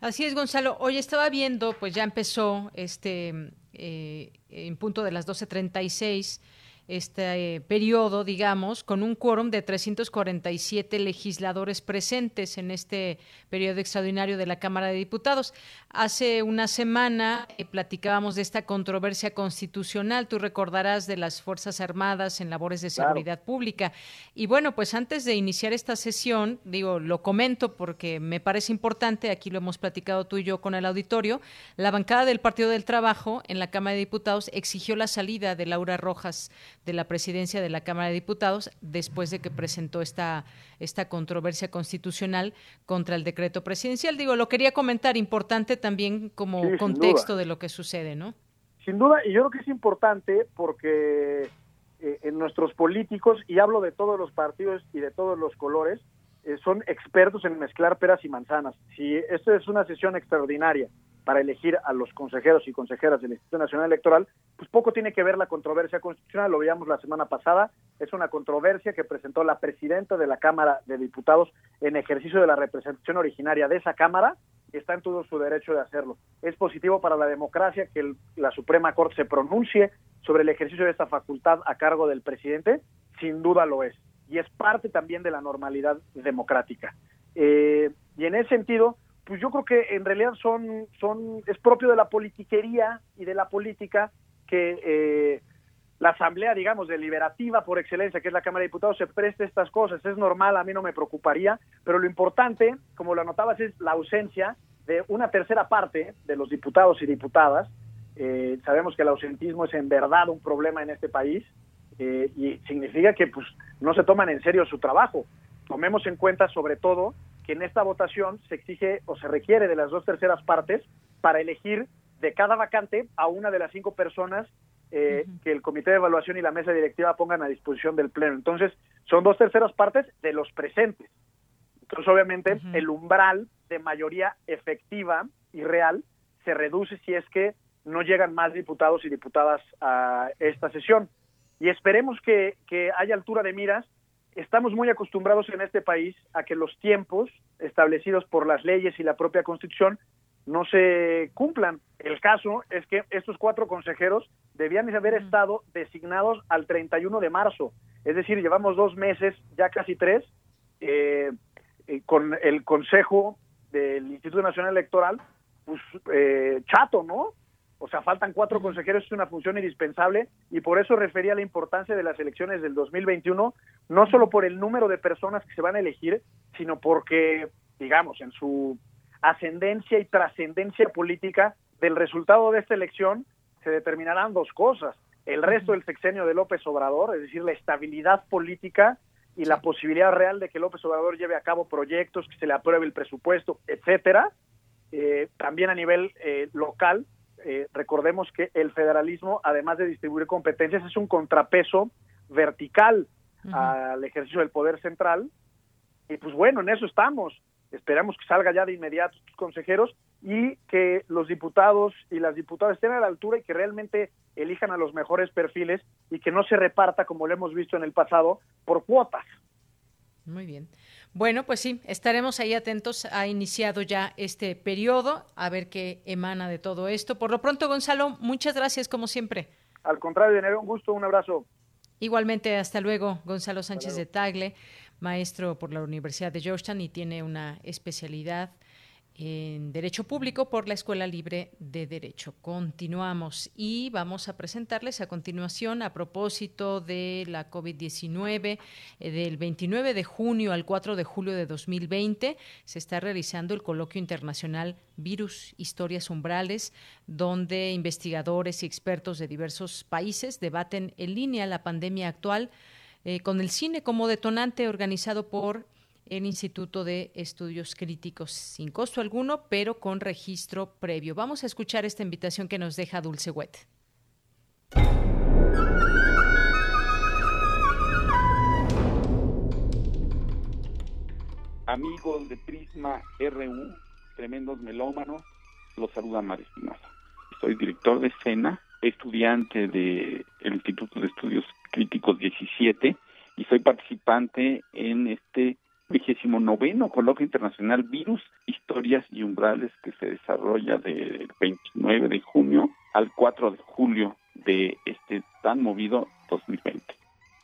Así es, Gonzalo. Hoy estaba viendo, pues ya empezó este eh, en punto de las 12.36 este eh, periodo, digamos, con un quórum de 347 legisladores presentes en este periodo extraordinario de la Cámara de Diputados. Hace una semana eh, platicábamos de esta controversia constitucional, tú recordarás de las Fuerzas Armadas en labores de seguridad pública. Y bueno, pues antes de iniciar esta sesión, digo, lo comento porque me parece importante, aquí lo hemos platicado tú y yo con el auditorio, la bancada del Partido del Trabajo en la Cámara de Diputados exigió la salida de Laura Rojas de la presidencia de la Cámara de Diputados después de que presentó esta, esta controversia constitucional contra el decreto presidencial. Digo, lo quería comentar, importante también como contexto de lo que sucede, ¿no? Sin duda, y yo creo que es importante porque eh, en nuestros políticos, y hablo de todos los partidos y de todos los colores, eh, son expertos en mezclar peras y manzanas. Si esto es una sesión extraordinaria para elegir a los consejeros y consejeras del Instituto Nacional Electoral, pues poco tiene que ver la controversia constitucional, lo veíamos la semana pasada, es una controversia que presentó la presidenta de la Cámara de Diputados en ejercicio de la representación originaria de esa Cámara, y está en todo su derecho de hacerlo. Es positivo para la democracia que la Suprema Corte se pronuncie sobre el ejercicio de esta facultad a cargo del presidente, sin duda lo es, y es parte también de la normalidad democrática. Eh, y en ese sentido, pues yo creo que en realidad son, son, es propio de la politiquería y de la política que eh, la asamblea, digamos, deliberativa por excelencia, que es la Cámara de Diputados, se preste estas cosas. Es normal, a mí no me preocuparía, pero lo importante, como lo anotabas, es la ausencia de una tercera parte de los diputados y diputadas. Eh, sabemos que el ausentismo es en verdad un problema en este país eh, y significa que pues no se toman en serio su trabajo. Tomemos en cuenta sobre todo que en esta votación se exige o se requiere de las dos terceras partes para elegir de cada vacante a una de las cinco personas eh, que el comité de evaluación y la mesa directiva pongan a disposición del pleno. Entonces, son dos terceras partes de los presentes. Entonces, obviamente, el umbral de mayoría efectiva y real se reduce si es que no llegan más diputados y diputadas a esta sesión. Y esperemos que, que haya altura de miras estamos muy acostumbrados en este país a que los tiempos establecidos por las leyes y la propia Constitución no se cumplan. El caso es que estos cuatro consejeros debían haber estado designados al 31 de marzo, es decir, llevamos dos meses, ya casi tres, eh, eh, con el Consejo del Instituto Nacional Electoral, pues eh, chato, ¿no? O sea, faltan cuatro consejeros, es una función indispensable y por eso refería la importancia de las elecciones del 2021, no solo por el número de personas que se van a elegir, sino porque, digamos, en su ascendencia y trascendencia política del resultado de esta elección se determinarán dos cosas. El resto del sexenio de López Obrador, es decir, la estabilidad política y la posibilidad real de que López Obrador lleve a cabo proyectos, que se le apruebe el presupuesto, etcétera. Eh, también a nivel eh, local, eh, recordemos que el federalismo, además de distribuir competencias, es un contrapeso vertical al ejercicio del poder central. Y pues bueno, en eso estamos. Esperamos que salga ya de inmediato los consejeros y que los diputados y las diputadas estén a la altura y que realmente elijan a los mejores perfiles y que no se reparta, como lo hemos visto en el pasado, por cuotas. Muy bien. Bueno, pues sí, estaremos ahí atentos. Ha iniciado ya este periodo, a ver qué emana de todo esto. Por lo pronto, Gonzalo, muchas gracias como siempre. Al contrario, Dinero, un gusto, un abrazo. Igualmente, hasta luego, Gonzalo Sánchez de Tagle, maestro por la Universidad de Georgetown y tiene una especialidad en Derecho Público por la Escuela Libre de Derecho. Continuamos y vamos a presentarles a continuación, a propósito de la COVID-19, eh, del 29 de junio al 4 de julio de 2020, se está realizando el coloquio internacional Virus, Historias Umbrales, donde investigadores y expertos de diversos países debaten en línea la pandemia actual. Eh, con el cine como detonante organizado por el Instituto de Estudios Críticos, sin costo alguno, pero con registro previo. Vamos a escuchar esta invitación que nos deja Dulce Wet. Amigos de Prisma RU, tremendos melómanos, los saluda María Espinosa. Soy director de escena, estudiante del Instituto de Estudios Críticos 17 y soy participante en este vigésimo noveno coloquio internacional Virus, Historias y Umbrales que se desarrolla del 29 de junio al 4 de julio de este tan movido 2020.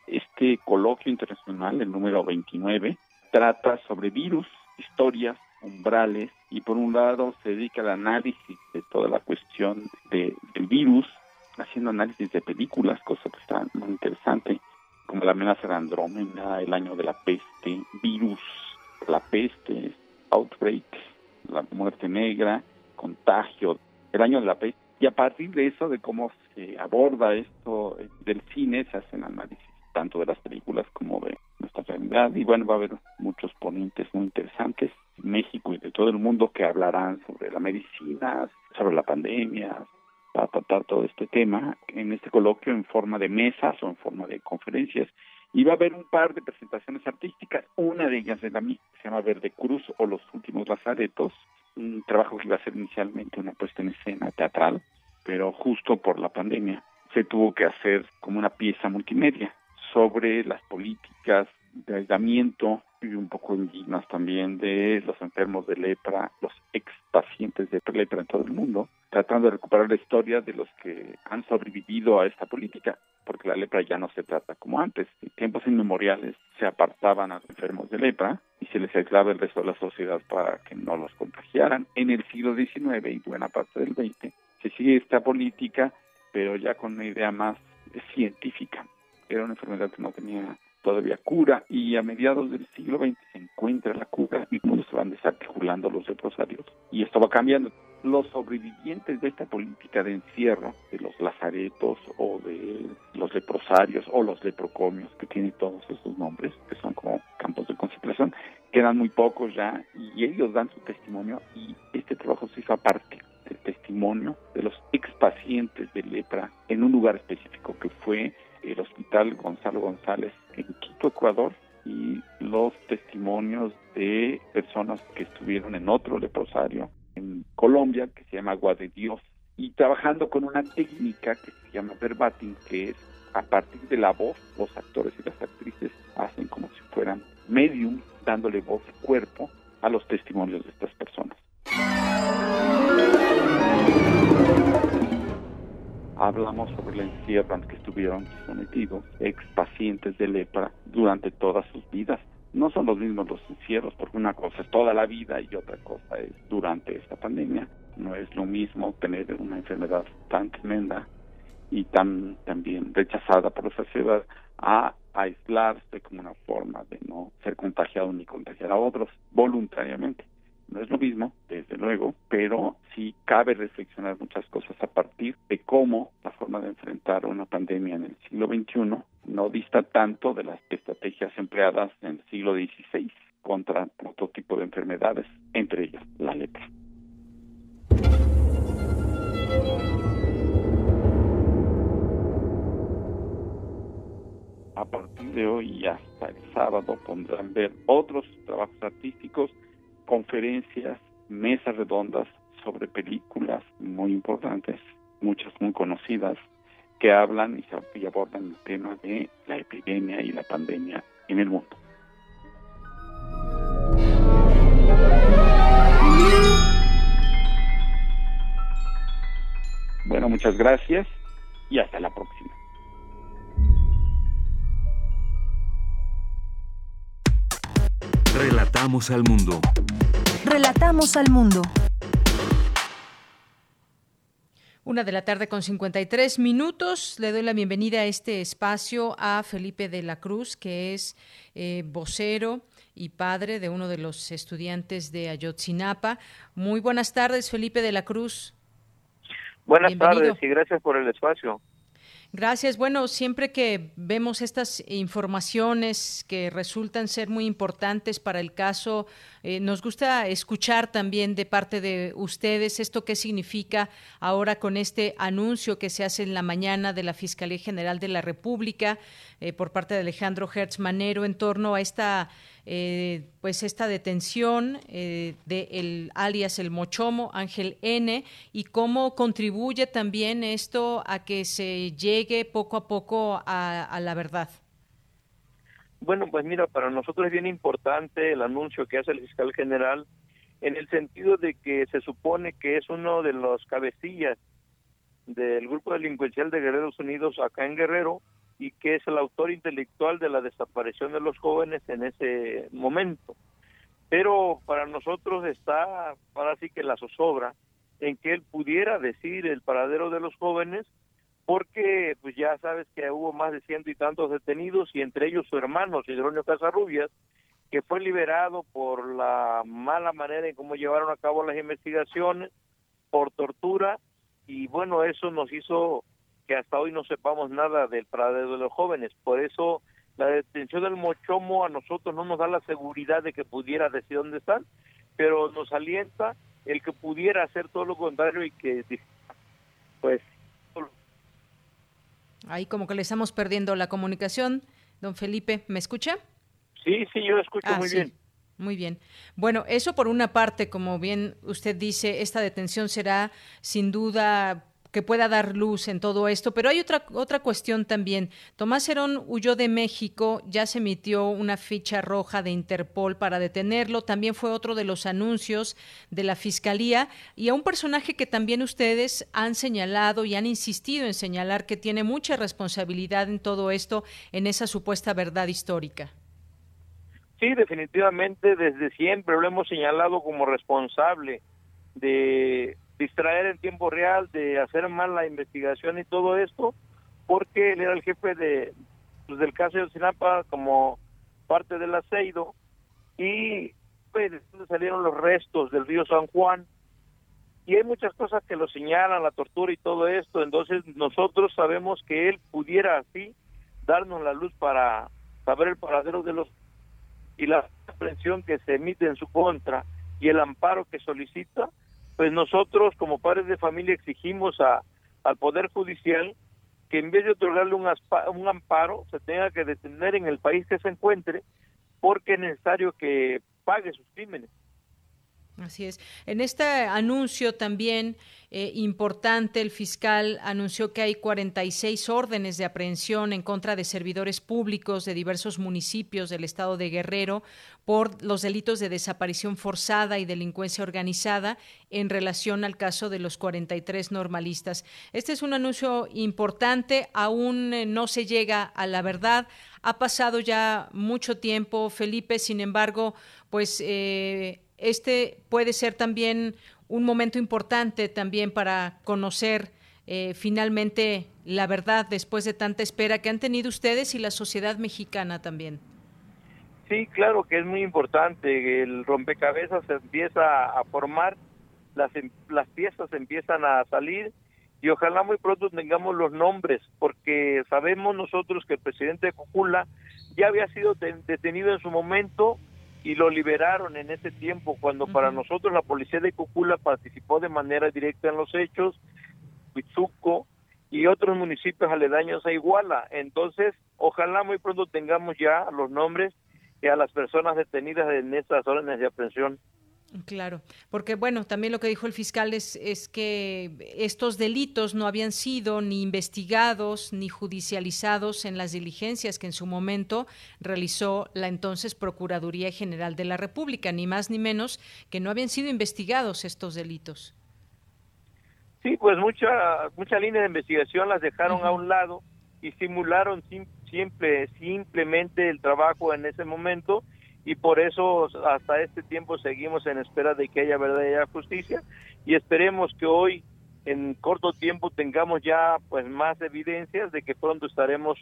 Este coloquio internacional, el número 29, trata sobre virus, historias, umbrales y por un lado se dedica al análisis de toda la cuestión de, del virus, haciendo análisis de películas, cosa que está muy interesante como la amenaza de Andrómeda, el año de la peste, virus, la peste, outbreak, la muerte negra, contagio, el año de la peste. Y a partir de eso, de cómo se aborda esto del cine, se hacen análisis tanto de las películas como de nuestra realidad. Y bueno, va a haber muchos ponentes muy interesantes México y de todo el mundo que hablarán sobre la medicina, sobre la pandemia, a tratar todo este tema en este coloquio en forma de mesas o en forma de conferencias. Y va a haber un par de presentaciones artísticas, una de ellas de la mí, se llama Verde Cruz o Los Últimos Lazaretos, un trabajo que iba a ser inicialmente una puesta en escena teatral, pero justo por la pandemia se tuvo que hacer como una pieza multimedia sobre las políticas de aislamiento y un poco indignas también de los enfermos de lepra, los ex pacientes de lepra en todo el mundo, tratando de recuperar la historia de los que han sobrevivido a esta política, porque la lepra ya no se trata como antes. En tiempos inmemoriales se apartaban a los enfermos de lepra y se les aislaba el resto de la sociedad para que no los contagiaran. En el siglo XIX y buena parte del XX se sigue esta política, pero ya con una idea más científica. Era una enfermedad que no tenía todavía cura y a mediados del siglo XX se encuentra la cura y se van desarticulando los leprosarios y esto va cambiando. Los sobrevivientes de esta política de encierro, de los lazaretos o de los leprosarios o los leprocomios, que tienen todos esos nombres, que son como campos de concentración, quedan muy pocos ya y ellos dan su testimonio y este trabajo se hizo aparte del testimonio de los expacientes de lepra en un lugar específico que fue el Hospital Gonzalo González en Quito, Ecuador, y los testimonios de personas que estuvieron en otro leprosario en Colombia, que se llama Agua de Dios, y trabajando con una técnica que se llama verbatim, que es a partir de la voz, los actores y las actrices hacen como si fueran medium, dándole voz y cuerpo a los testimonios de estas personas hablamos sobre el encierro en que estuvieron sometidos ex pacientes de lepra durante todas sus vidas. No son los mismos los encierros, porque una cosa es toda la vida y otra cosa es durante esta pandemia. No es lo mismo tener una enfermedad tan tremenda y tan también rechazada por la sociedad a aislarse como una forma de no ser contagiado ni contagiar a otros voluntariamente. No es lo mismo, desde luego, pero sí cabe reflexionar muchas cosas a partir de cómo la forma de enfrentar una pandemia en el siglo XXI no dista tanto de las estrategias empleadas en el siglo XVI contra otro tipo de enfermedades, entre ellas la lepra. A partir de hoy y hasta el sábado podrán ver otros trabajos artísticos conferencias, mesas redondas sobre películas muy importantes, muchas muy conocidas, que hablan y, abordan el tema de la epidemia y la pandemia en el mundo. Bueno, muchas gracias y hasta la próxima. Relatamos al mundo. Relatamos al mundo. Una de la tarde con 53 minutos. Le doy la bienvenida a este espacio a Felipe de la Cruz, que es eh, vocero y padre de uno de los estudiantes de Ayotzinapa. Muy buenas tardes, Felipe de la Cruz. Buenas tardes y gracias por el espacio. Gracias. Bueno, siempre que vemos estas informaciones que resultan ser muy importantes para el caso, eh, nos gusta escuchar también de parte de ustedes esto qué significa ahora con este anuncio que se hace en la mañana de la Fiscalía General de la República eh, por parte de Alejandro Hertz Manero en torno a esta eh, pues esta detención eh, de el alias el Mochomo Ángel N y cómo contribuye también esto a que se llegue poco a poco a, la verdad. Bueno, pues mira, para nosotros es bien importante el anuncio que hace el fiscal general en el sentido de que se supone que es uno de los cabecillas del grupo delincuencial de Guerreros Unidos acá en Guerrero y que es el autor intelectual de la desaparición de los jóvenes en ese momento. Pero para nosotros está, ahora sí que la zozobra, en que él pudiera decir el paradero de los jóvenes, porque pues ya sabes que hubo más de ciento y tantos detenidos y entre ellos su hermano, Sidronio Casarrubias, que fue liberado por la mala manera en cómo llevaron a cabo las investigaciones, por tortura, y bueno, eso nos hizo que hasta hoy no sepamos nada del paradero de los jóvenes. Por eso la detención del Mochomo a nosotros no nos da la seguridad de que pudiera decir dónde están, pero nos alienta el que pudiera hacer todo lo contrario y que pues ahí como que le estamos perdiendo la comunicación. Don Felipe, ¿me escucha? Sí, sí, yo escucho ah, muy bien. Muy bien. Bueno, eso por una parte, como bien usted dice, esta detención será sin duda que pueda dar luz en todo esto. Pero hay otra, otra cuestión también. Tomás Herón huyó de México, ya se emitió una ficha roja de Interpol para detenerlo, también fue otro de los anuncios de la Fiscalía y a un personaje que también ustedes han señalado y han insistido en señalar que tiene mucha responsabilidad en todo esto, en esa supuesta verdad histórica. Sí, definitivamente desde siempre lo hemos señalado como responsable de distraer en tiempo real, de hacer mal la investigación y todo esto, porque él era el jefe de pues, del caso de Sinapa como parte del aceido y pues salieron los restos del río San Juan. Y hay muchas cosas que lo señalan, la tortura y todo esto, entonces nosotros sabemos que él pudiera así darnos la luz para saber el paradero de los y la presión que se emite en su contra y el amparo que solicita, pues nosotros como padres de familia exigimos a, al Poder Judicial que en vez de otorgarle un, un amparo, se tenga que detener en el país que se encuentre porque es necesario que pague sus crímenes. Así es. En este anuncio también eh, importante, el fiscal anunció que hay 46 órdenes de aprehensión en contra de servidores públicos de diversos municipios del estado de Guerrero por los delitos de desaparición forzada y delincuencia organizada en relación al caso de los 43 normalistas. Este es un anuncio importante, aún eh, no se llega a la verdad. Ha pasado ya mucho tiempo, Felipe, sin embargo, pues... Eh, este puede ser también un momento importante también para conocer eh, finalmente la verdad después de tanta espera que han tenido ustedes y la sociedad mexicana también. Sí, claro que es muy importante. El rompecabezas se empieza a formar, las, em, las piezas empiezan a salir y ojalá muy pronto tengamos los nombres, porque sabemos nosotros que el presidente de ya había sido detenido en su momento y lo liberaron en ese tiempo cuando para nosotros la policía de Cocula participó de manera directa en los hechos, Huizuco y otros municipios aledaños a Iguala. Entonces, ojalá muy pronto tengamos ya los nombres y a las personas detenidas en estas órdenes de aprehensión. Claro, porque bueno, también lo que dijo el fiscal es, es, que estos delitos no habían sido ni investigados ni judicializados en las diligencias que en su momento realizó la entonces Procuraduría General de la República, ni más ni menos que no habían sido investigados estos delitos. Sí, pues mucha mucha línea de investigación las dejaron a un lado y simularon siempre simplemente el trabajo en ese momento y por eso hasta este tiempo seguimos en espera de que haya verdad y haya justicia y esperemos que hoy en corto tiempo tengamos ya pues más evidencias de que pronto estaremos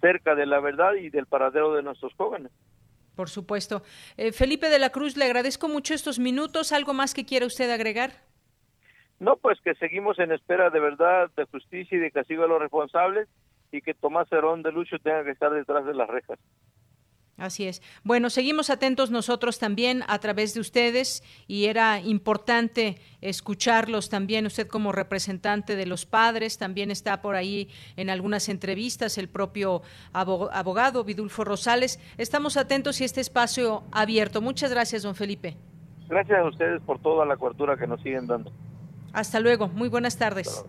cerca de la verdad y del paradero de nuestros jóvenes. Por supuesto. Eh, Felipe de la Cruz, le agradezco mucho estos minutos. ¿Algo más que quiera usted agregar? No, pues que seguimos en espera de verdad, de justicia y de castigo a los responsables y que Tomás Herón de Lucho tenga que estar detrás de las rejas. Así es. Bueno, seguimos atentos nosotros también a través de ustedes y era importante escucharlos también. Usted como representante de los padres también está por ahí en algunas entrevistas el propio abogado Vidulfo Rosales. Estamos atentos y este espacio abierto. Muchas gracias, don Felipe. Gracias a ustedes por toda la cobertura que nos siguen dando. Hasta luego. Muy buenas tardes.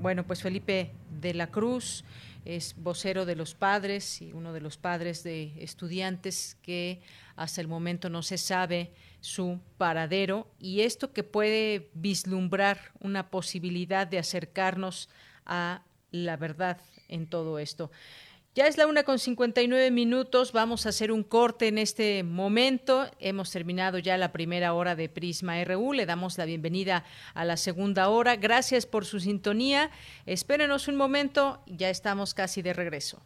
Bueno, pues Felipe de la Cruz es vocero de los padres y uno de los padres de estudiantes que hasta el momento no se sabe su paradero y esto que puede vislumbrar una posibilidad de acercarnos a la verdad en todo esto. Ya es la una con 59 minutos. Vamos a hacer un corte en este momento. Hemos terminado ya la primera hora de Prisma RU. Le damos la bienvenida a la segunda hora. Gracias por su sintonía. Espérenos un momento. Ya estamos casi de regreso.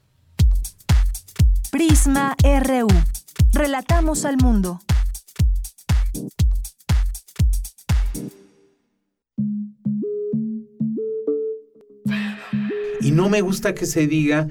Prisma RU. Relatamos al mundo. Y no me gusta que se diga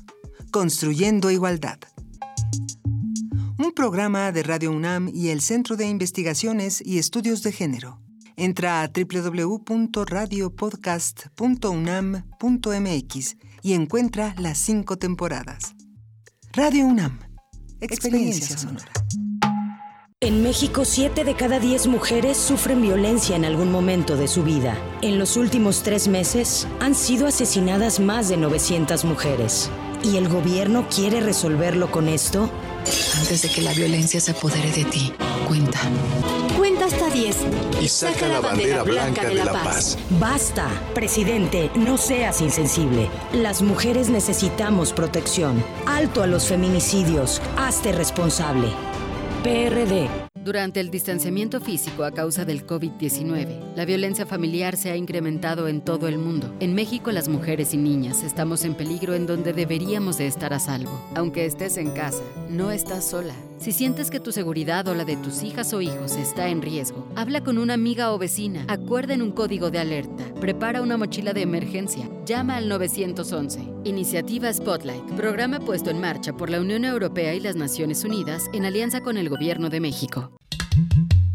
Construyendo Igualdad. Un programa de Radio UNAM y el Centro de Investigaciones y Estudios de Género. Entra a www.radiopodcast.unam.mx y encuentra las cinco temporadas. Radio UNAM. Experiencia sonora. En México, 7 de cada 10 mujeres sufren violencia en algún momento de su vida. En los últimos tres meses han sido asesinadas más de 900 mujeres. ¿Y el gobierno quiere resolverlo con esto? Antes de que la violencia se apodere de ti, cuenta. Cuenta hasta 10. Y saca la bandera blanca de la paz. Basta, presidente, no seas insensible. Las mujeres necesitamos protección. Alto a los feminicidios. Hazte responsable. PRD. Durante el distanciamiento físico a causa del COVID-19, la violencia familiar se ha incrementado en todo el mundo. En México, las mujeres y niñas estamos en peligro en donde deberíamos de estar a salvo. Aunque estés en casa, no estás sola. Si sientes que tu seguridad o la de tus hijas o hijos está en riesgo, habla con una amiga o vecina, acuerden un código de alerta, prepara una mochila de emergencia, llama al 911. Iniciativa Spotlight, programa puesto en marcha por la Unión Europea y las Naciones Unidas en alianza con el Gobierno de México.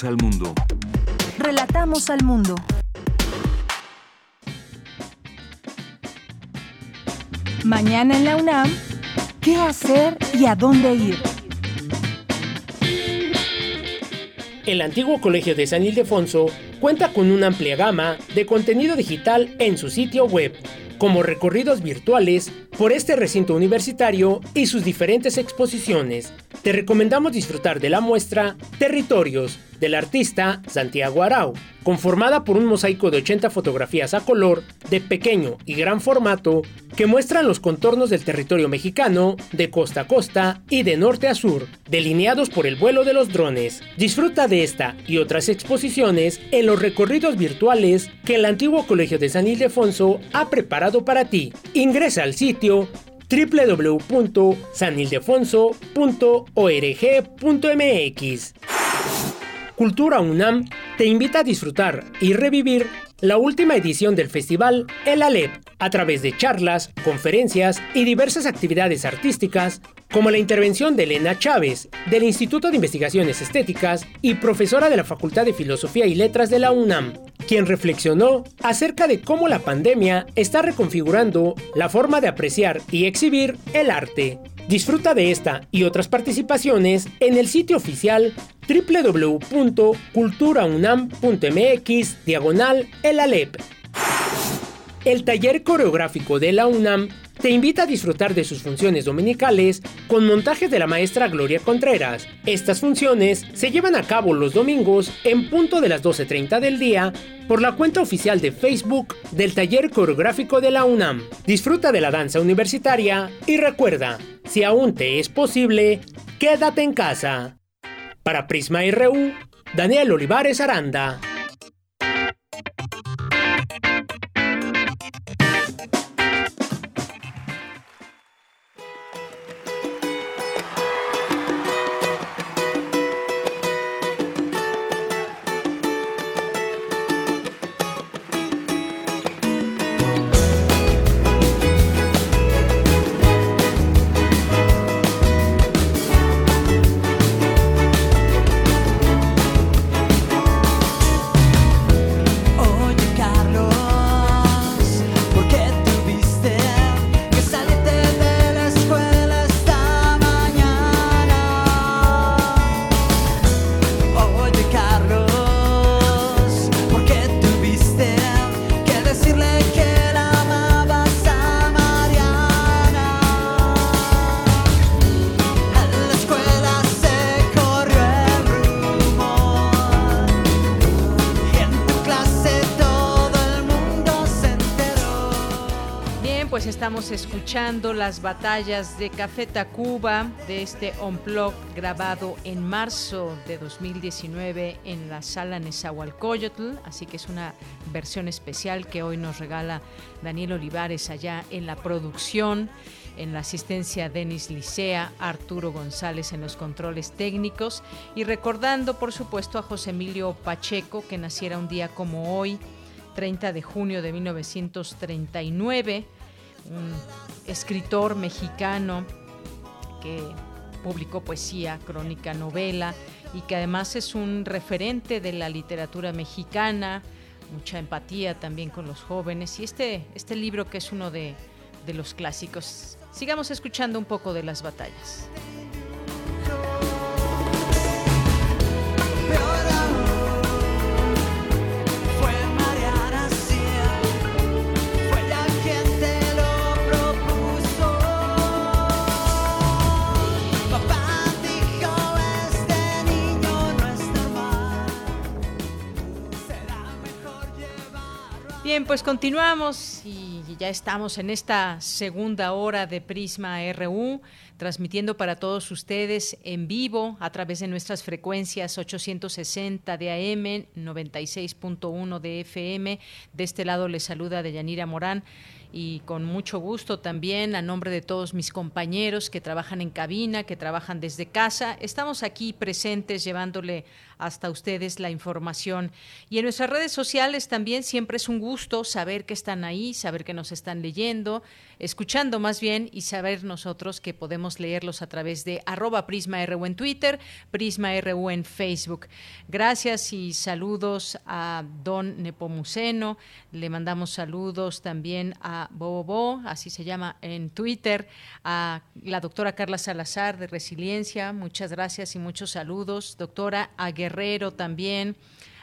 Relatamos al mundo. Relatamos al mundo. Mañana en la UNAM, ¿qué hacer y a dónde ir? El antiguo colegio de San Ildefonso cuenta con una amplia gama de contenido digital en su sitio web, como recorridos virtuales por este recinto universitario y sus diferentes exposiciones. Te recomendamos disfrutar de la muestra Territorios del artista Santiago Arau, conformada por un mosaico de 80 fotografías a color de pequeño y gran formato que muestran los contornos del territorio mexicano de costa a costa y de norte a sur, delineados por el vuelo de los drones. Disfruta de esta y otras exposiciones en los recorridos virtuales que el antiguo Colegio de San Ildefonso ha preparado para ti. Ingresa al sitio www.sanildefonso.org.mx. Cultura UNAM te invita a disfrutar y revivir la última edición del festival El Alep a través de charlas, conferencias y diversas actividades artísticas como la intervención de Elena Chávez del Instituto de Investigaciones Estéticas y profesora de la Facultad de Filosofía y Letras de la UNAM, quien reflexionó acerca de cómo la pandemia está reconfigurando la forma de apreciar y exhibir el arte. Disfruta de esta y otras participaciones en el sitio oficial www.culturaunam.mx diagonal el Alep. El taller coreográfico de la UNAM te invita a disfrutar de sus funciones dominicales con montajes de la maestra Gloria Contreras. Estas funciones se llevan a cabo los domingos en punto de las 12.30 del día por la cuenta oficial de Facebook del taller coreográfico de la UNAM. Disfruta de la danza universitaria y recuerda, si aún te es posible, quédate en casa. Para Prisma RU, Daniel Olivares Aranda. Escuchando las batallas de Café Tacuba de este Unplug grabado en marzo de 2019 en la sala Nezahualcóyotl, así que es una versión especial que hoy nos regala Daniel Olivares allá en la producción, en la asistencia Denis Licea, Arturo González en los controles técnicos y recordando por supuesto a José Emilio Pacheco que naciera un día como hoy, 30 de junio de 1939 un escritor mexicano que publicó poesía, crónica, novela y que además es un referente de la literatura mexicana, mucha empatía también con los jóvenes y este, este libro que es uno de, de los clásicos. Sigamos escuchando un poco de las batallas. Bien, pues continuamos y ya estamos en esta segunda hora de Prisma RU, transmitiendo para todos ustedes en vivo a través de nuestras frecuencias 860 de AM, 96.1 de FM. De este lado les saluda Deyanira Morán y con mucho gusto también a nombre de todos mis compañeros que trabajan en cabina, que trabajan desde casa. Estamos aquí presentes llevándole hasta ustedes la información. Y en nuestras redes sociales también siempre es un gusto saber que están ahí, saber que nos están leyendo, escuchando más bien y saber nosotros que podemos leerlos a través de arroba Prisma en Twitter, Prisma RU en Facebook. Gracias y saludos a Don Nepomuceno. Le mandamos saludos también a Bobo, así se llama en Twitter, a la doctora Carla Salazar de Resiliencia. Muchas gracias y muchos saludos. Doctora Guerrero también,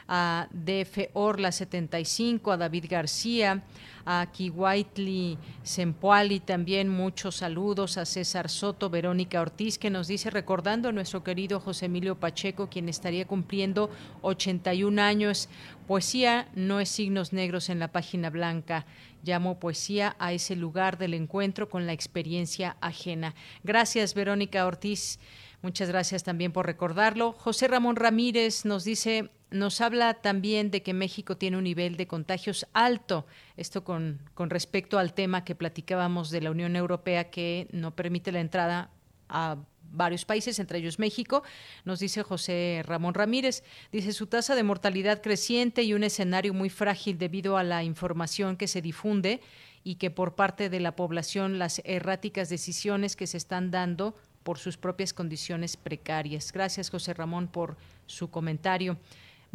a DF Orla 75, a David García, a Kiwaitli Sempoali también muchos saludos, a César Soto, Verónica Ortiz, que nos dice, recordando a nuestro querido José Emilio Pacheco, quien estaría cumpliendo 81 años, poesía no es signos negros en la página blanca. Llamo poesía a ese lugar del encuentro con la experiencia ajena. Gracias, Verónica Ortiz. Muchas gracias también por recordarlo. José Ramón Ramírez nos dice, nos habla también de que México tiene un nivel de contagios alto. Esto con, con respecto al tema que platicábamos de la Unión Europea que no permite la entrada a varios países, entre ellos México, nos dice José Ramón Ramírez. Dice su tasa de mortalidad creciente y un escenario muy frágil debido a la información que se difunde y que por parte de la población las erráticas decisiones que se están dando por sus propias condiciones precarias. Gracias, José Ramón, por su comentario.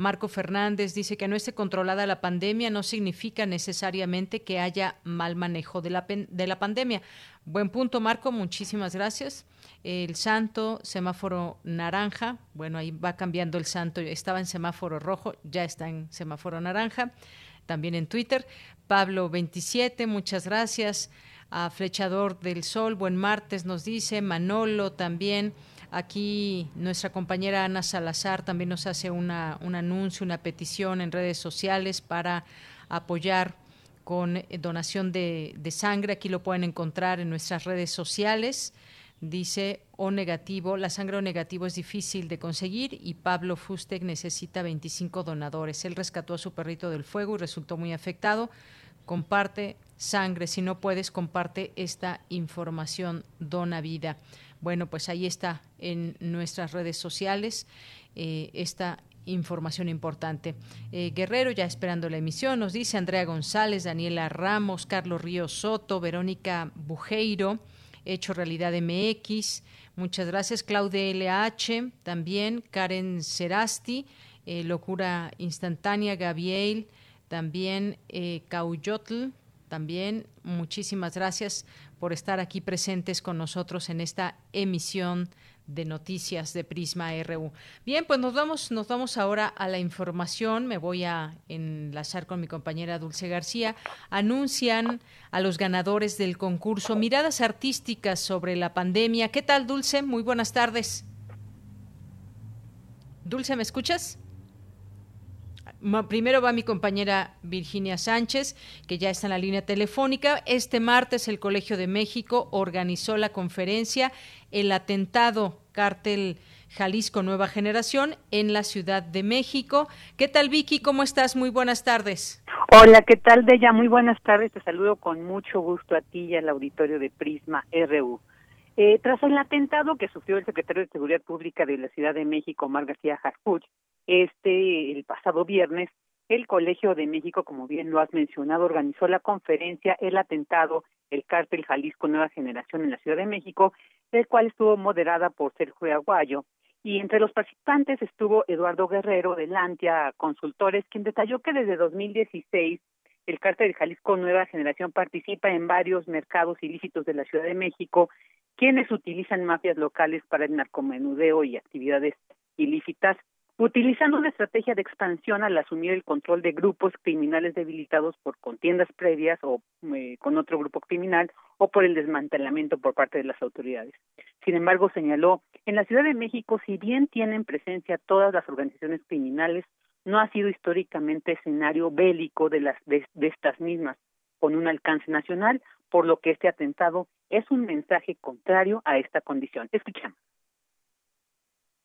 Marco Fernández dice que no esté controlada la pandemia no significa necesariamente que haya mal manejo de la, de la pandemia. Buen punto, Marco, muchísimas gracias. El santo, semáforo naranja, bueno, ahí va cambiando el santo, estaba en semáforo rojo, ya está en semáforo naranja, también en Twitter. Pablo 27, muchas gracias. A Flechador del Sol, buen martes, nos dice. Manolo también. Aquí nuestra compañera Ana Salazar también nos hace una, un anuncio, una petición en redes sociales para apoyar con eh, donación de, de, sangre. Aquí lo pueden encontrar en nuestras redes sociales. Dice O negativo, la sangre O negativo es difícil de conseguir y Pablo Fustec necesita 25 donadores. Él rescató a su perrito del fuego y resultó muy afectado. Comparte sangre, si no puedes, comparte esta información, dona vida. Bueno, pues ahí está en nuestras redes sociales eh, esta información importante. Eh, Guerrero, ya esperando la emisión, nos dice Andrea González, Daniela Ramos, Carlos Ríos Soto, Verónica Bujeiro, Hecho Realidad MX, muchas gracias, Claudia LH, también. Karen Serasti, eh, Locura Instantánea, Gabriel, también. Eh, Cauyotl, también muchísimas gracias por estar aquí presentes con nosotros en esta emisión de noticias de Prisma RU. Bien, pues nos vamos, nos vamos ahora a la información. Me voy a enlazar con mi compañera Dulce García. Anuncian a los ganadores del concurso Miradas Artísticas sobre la pandemia. ¿Qué tal, Dulce? Muy buenas tardes. Dulce, ¿me escuchas? Primero va mi compañera Virginia Sánchez, que ya está en la línea telefónica. Este martes el Colegio de México organizó la conferencia El atentado cártel Jalisco Nueva Generación en la Ciudad de México. ¿Qué tal Vicky? ¿Cómo estás? Muy buenas tardes. Hola, ¿qué tal Deya? Muy buenas tardes. Te saludo con mucho gusto a ti y al auditorio de Prisma RU. Eh, tras el atentado que sufrió el secretario de Seguridad Pública de la Ciudad de México, Omar García Harfuch, este, el pasado viernes, el Colegio de México, como bien lo has mencionado, organizó la conferencia El atentado, el cártel Jalisco Nueva Generación en la Ciudad de México, el cual estuvo moderada por Sergio Aguayo. Y entre los participantes estuvo Eduardo Guerrero de Lantia Consultores, quien detalló que desde 2016 el cártel Jalisco Nueva Generación participa en varios mercados ilícitos de la Ciudad de México, quienes utilizan mafias locales para el narcomenudeo y actividades ilícitas utilizando una estrategia de expansión al asumir el control de grupos criminales debilitados por contiendas previas o eh, con otro grupo criminal o por el desmantelamiento por parte de las autoridades. Sin embargo, señaló, en la Ciudad de México, si bien tienen presencia todas las organizaciones criminales, no ha sido históricamente escenario bélico de, las, de estas mismas, con un alcance nacional, por lo que este atentado es un mensaje contrario a esta condición. Escuchamos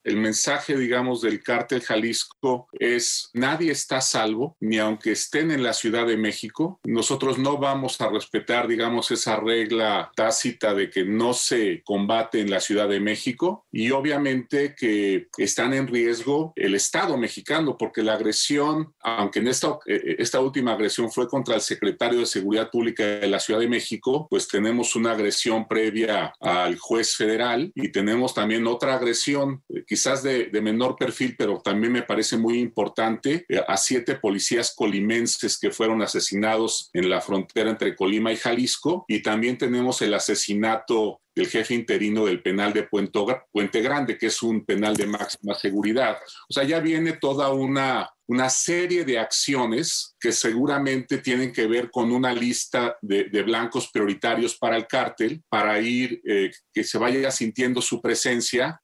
el mensaje, digamos, del cártel Jalisco es nadie está salvo, ni aunque estén en la Ciudad de México. Nosotros no vamos a respetar, digamos, esa regla tácita de que no se combate en la Ciudad de México y obviamente que están en riesgo el Estado mexicano porque la agresión, aunque en esta, eh, esta última agresión fue contra el secretario de Seguridad Pública de la Ciudad de México, pues tenemos una agresión previa al juez federal y tenemos también otra agresión que quizás de, menor perfil, pero también me parece muy importante, eh, a siete policías colimenses que fueron asesinados en la frontera entre Colima y Jalisco. Y también tenemos el asesinato del jefe interino del penal de Puente Grande, que es un penal de máxima seguridad. O sea, ya viene toda una una serie de acciones que seguramente tienen que ver con una lista de, blancos prioritarios para el cártel, para ir, eh, que se vaya sintiendo su presencia.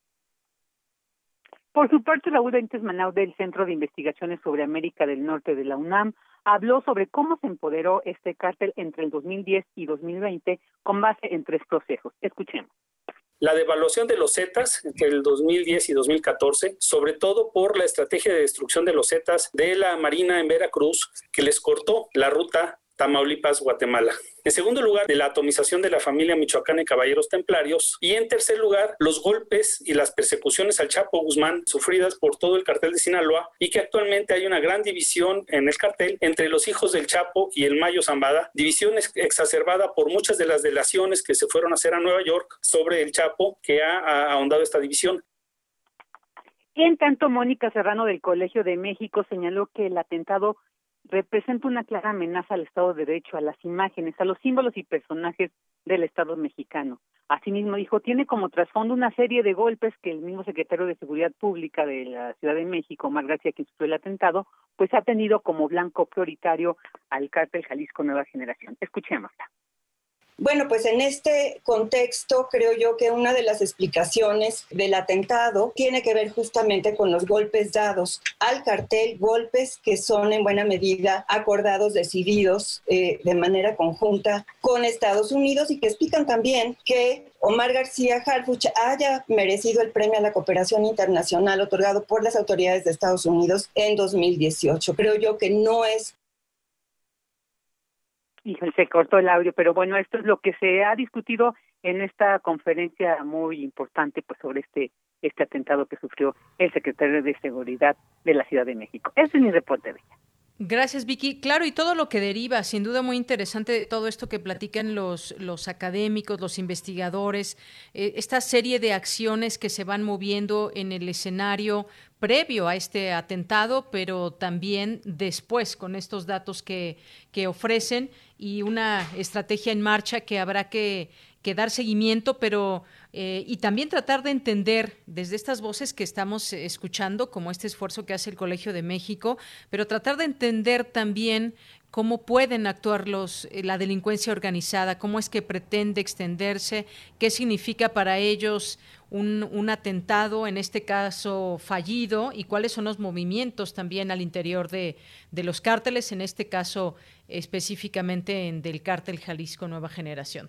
Por su parte, Raúl Bentes Manau del Centro de Investigaciones sobre América del Norte de la UNAM habló sobre cómo se empoderó este cártel entre el 2010 y 2020 con base en tres procesos. Escuchemos la devaluación de los Zetas entre el 2010 y 2014, sobre todo por la estrategia de destrucción de los Zetas de la Marina en Veracruz, que les cortó la ruta Tamaulipas, Guatemala. En segundo lugar, de la atomización de la familia michoacana y caballeros templarios. Y en tercer lugar, los golpes y las persecuciones al Chapo Guzmán sufridas por todo el cartel de Sinaloa y que actualmente hay una gran división en el cartel entre los hijos del Chapo y el Mayo Zambada, división exacerbada por muchas de las delaciones que se fueron a hacer a Nueva York sobre el Chapo que ha ahondado esta división. En tanto, Mónica Serrano del Colegio de México señaló que el atentado representa una clara amenaza al Estado de Derecho, a las imágenes, a los símbolos y personajes del Estado mexicano. Asimismo, dijo, tiene como trasfondo una serie de golpes que el mismo secretario de Seguridad Pública de la Ciudad de México, Omar García, que sufrió el atentado, pues ha tenido como blanco prioritario al cártel Jalisco Nueva Generación. Escuchémosla. Bueno, pues en este contexto creo yo que una de las explicaciones del atentado tiene que ver justamente con los golpes dados al cartel, golpes que son en buena medida acordados, decididos eh, de manera conjunta con Estados Unidos y que explican también que Omar García Harfuch haya merecido el premio a la cooperación internacional otorgado por las autoridades de Estados Unidos en 2018. Creo yo que no es Híjole, se cortó el audio, pero bueno, esto es lo que se ha discutido en esta conferencia muy importante pues sobre este este atentado que sufrió el secretario de Seguridad de la Ciudad de México. Ese es mi reporte, Bella. Gracias, Vicky. Claro, y todo lo que deriva, sin duda muy interesante todo esto que platican los, los académicos, los investigadores, eh, esta serie de acciones que se van moviendo en el escenario previo a este atentado, pero también después con estos datos que, que ofrecen y una estrategia en marcha que habrá que, que dar seguimiento, pero eh, y también tratar de entender desde estas voces que estamos escuchando, como este esfuerzo que hace el Colegio de México, pero tratar de entender también cómo pueden actuar los, eh, la delincuencia organizada, cómo es que pretende extenderse, qué significa para ellos un, un, atentado, en este caso fallido, y cuáles son los movimientos también al interior de, de los cárteles, en este caso específicamente en, del cártel Jalisco Nueva Generación.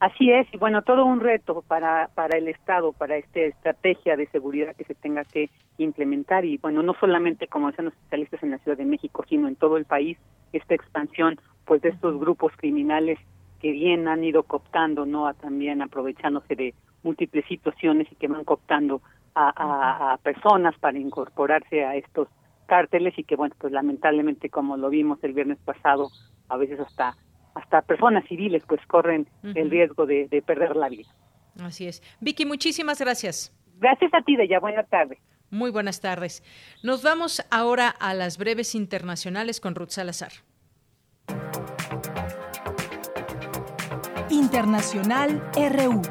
Así es, y bueno, todo un reto para, para el Estado, para esta estrategia de seguridad que se tenga que implementar. Y bueno, no solamente como decían los especialistas en la Ciudad de México, sino en todo el país, esta expansión pues de estos grupos criminales que bien han ido cooptando, ¿no? A, también aprovechándose de múltiples situaciones y que van cooptando a, a personas para incorporarse a estos cárteles y que bueno, pues lamentablemente como lo vimos el viernes pasado, a veces hasta hasta personas civiles pues corren el riesgo de, perder la vida. Así es. Vicky, muchísimas gracias. Gracias a ti, ya Buenas tardes. Muy buenas tardes. Nos vamos ahora a las breves internacionales con Ruth Salazar. Internacional RU.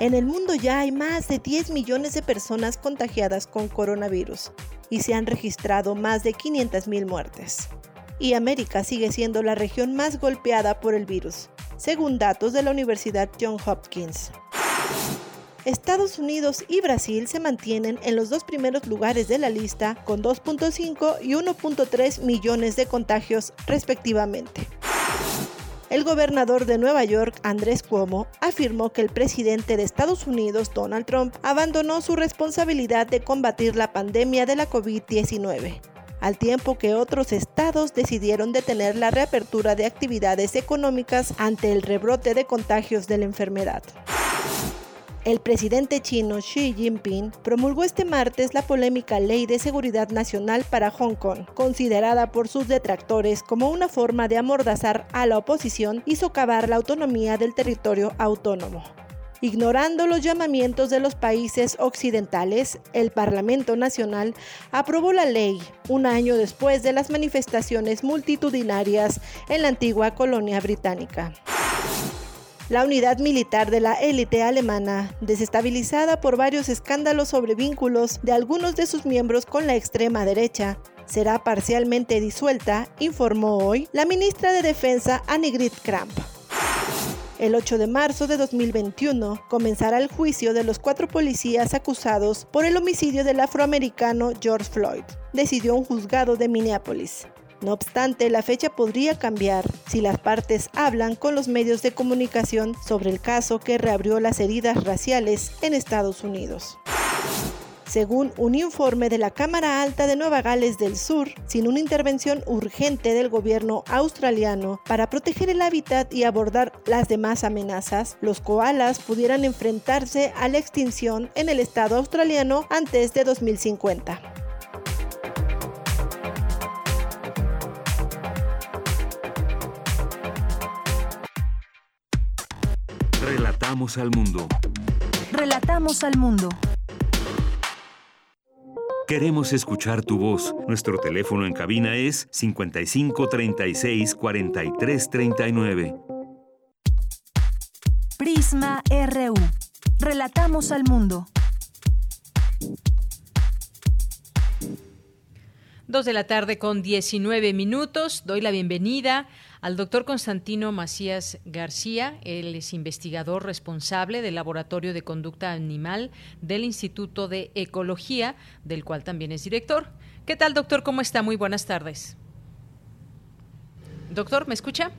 En el mundo ya hay más de 10 millones de personas contagiadas con coronavirus y se han registrado más de 500.000 muertes. Y América sigue siendo la región más golpeada por el virus, según datos de la Universidad Johns Hopkins. Estados Unidos y Brasil se mantienen en los dos primeros lugares de la lista con 2.5 y 1.3 millones de contagios respectivamente. El gobernador de Nueva York, Andrés Cuomo, afirmó que el presidente de Estados Unidos, Donald Trump, abandonó su responsabilidad de combatir la pandemia de la COVID-19 al tiempo que otros estados decidieron detener la reapertura de actividades económicas ante el rebrote de contagios de la enfermedad. El presidente chino Xi Jinping promulgó este martes la polémica Ley de Seguridad Nacional para Hong Kong, considerada por sus detractores como una forma de amordazar a la oposición y socavar la autonomía del territorio autónomo. Ignorando los llamamientos de los países occidentales, el Parlamento Nacional aprobó la ley un año después de las manifestaciones multitudinarias en la antigua colonia británica. La unidad militar de la élite alemana, desestabilizada por varios escándalos sobre vínculos de algunos de sus miembros con la extrema derecha, será parcialmente disuelta, informó hoy la ministra de Defensa Annegret Kramp. El 8 de marzo de 2021 comenzará el juicio de los cuatro policías acusados por el homicidio del afroamericano George Floyd, decidió un juzgado de Minneapolis. No obstante, la fecha podría cambiar si las partes hablan con los medios de comunicación sobre el caso que reabrió las heridas raciales en Estados Unidos. Según un informe de la Cámara Alta de Nueva Gales del Sur, sin una intervención urgente del gobierno australiano para proteger el hábitat y abordar las demás amenazas, los koalas pudieran enfrentarse a la extinción en el estado australiano antes de 2050. Relatamos al mundo. Relatamos al mundo. Queremos escuchar tu voz. Nuestro teléfono en cabina es 55 36 43 39. Prisma RU. Relatamos al mundo. Dos de la tarde con 19 minutos. Doy la bienvenida al doctor Constantino Macías García. Él es investigador responsable del Laboratorio de Conducta Animal del Instituto de Ecología, del cual también es director. ¿Qué tal, doctor? ¿Cómo está? Muy buenas tardes. Doctor, ¿me escucha?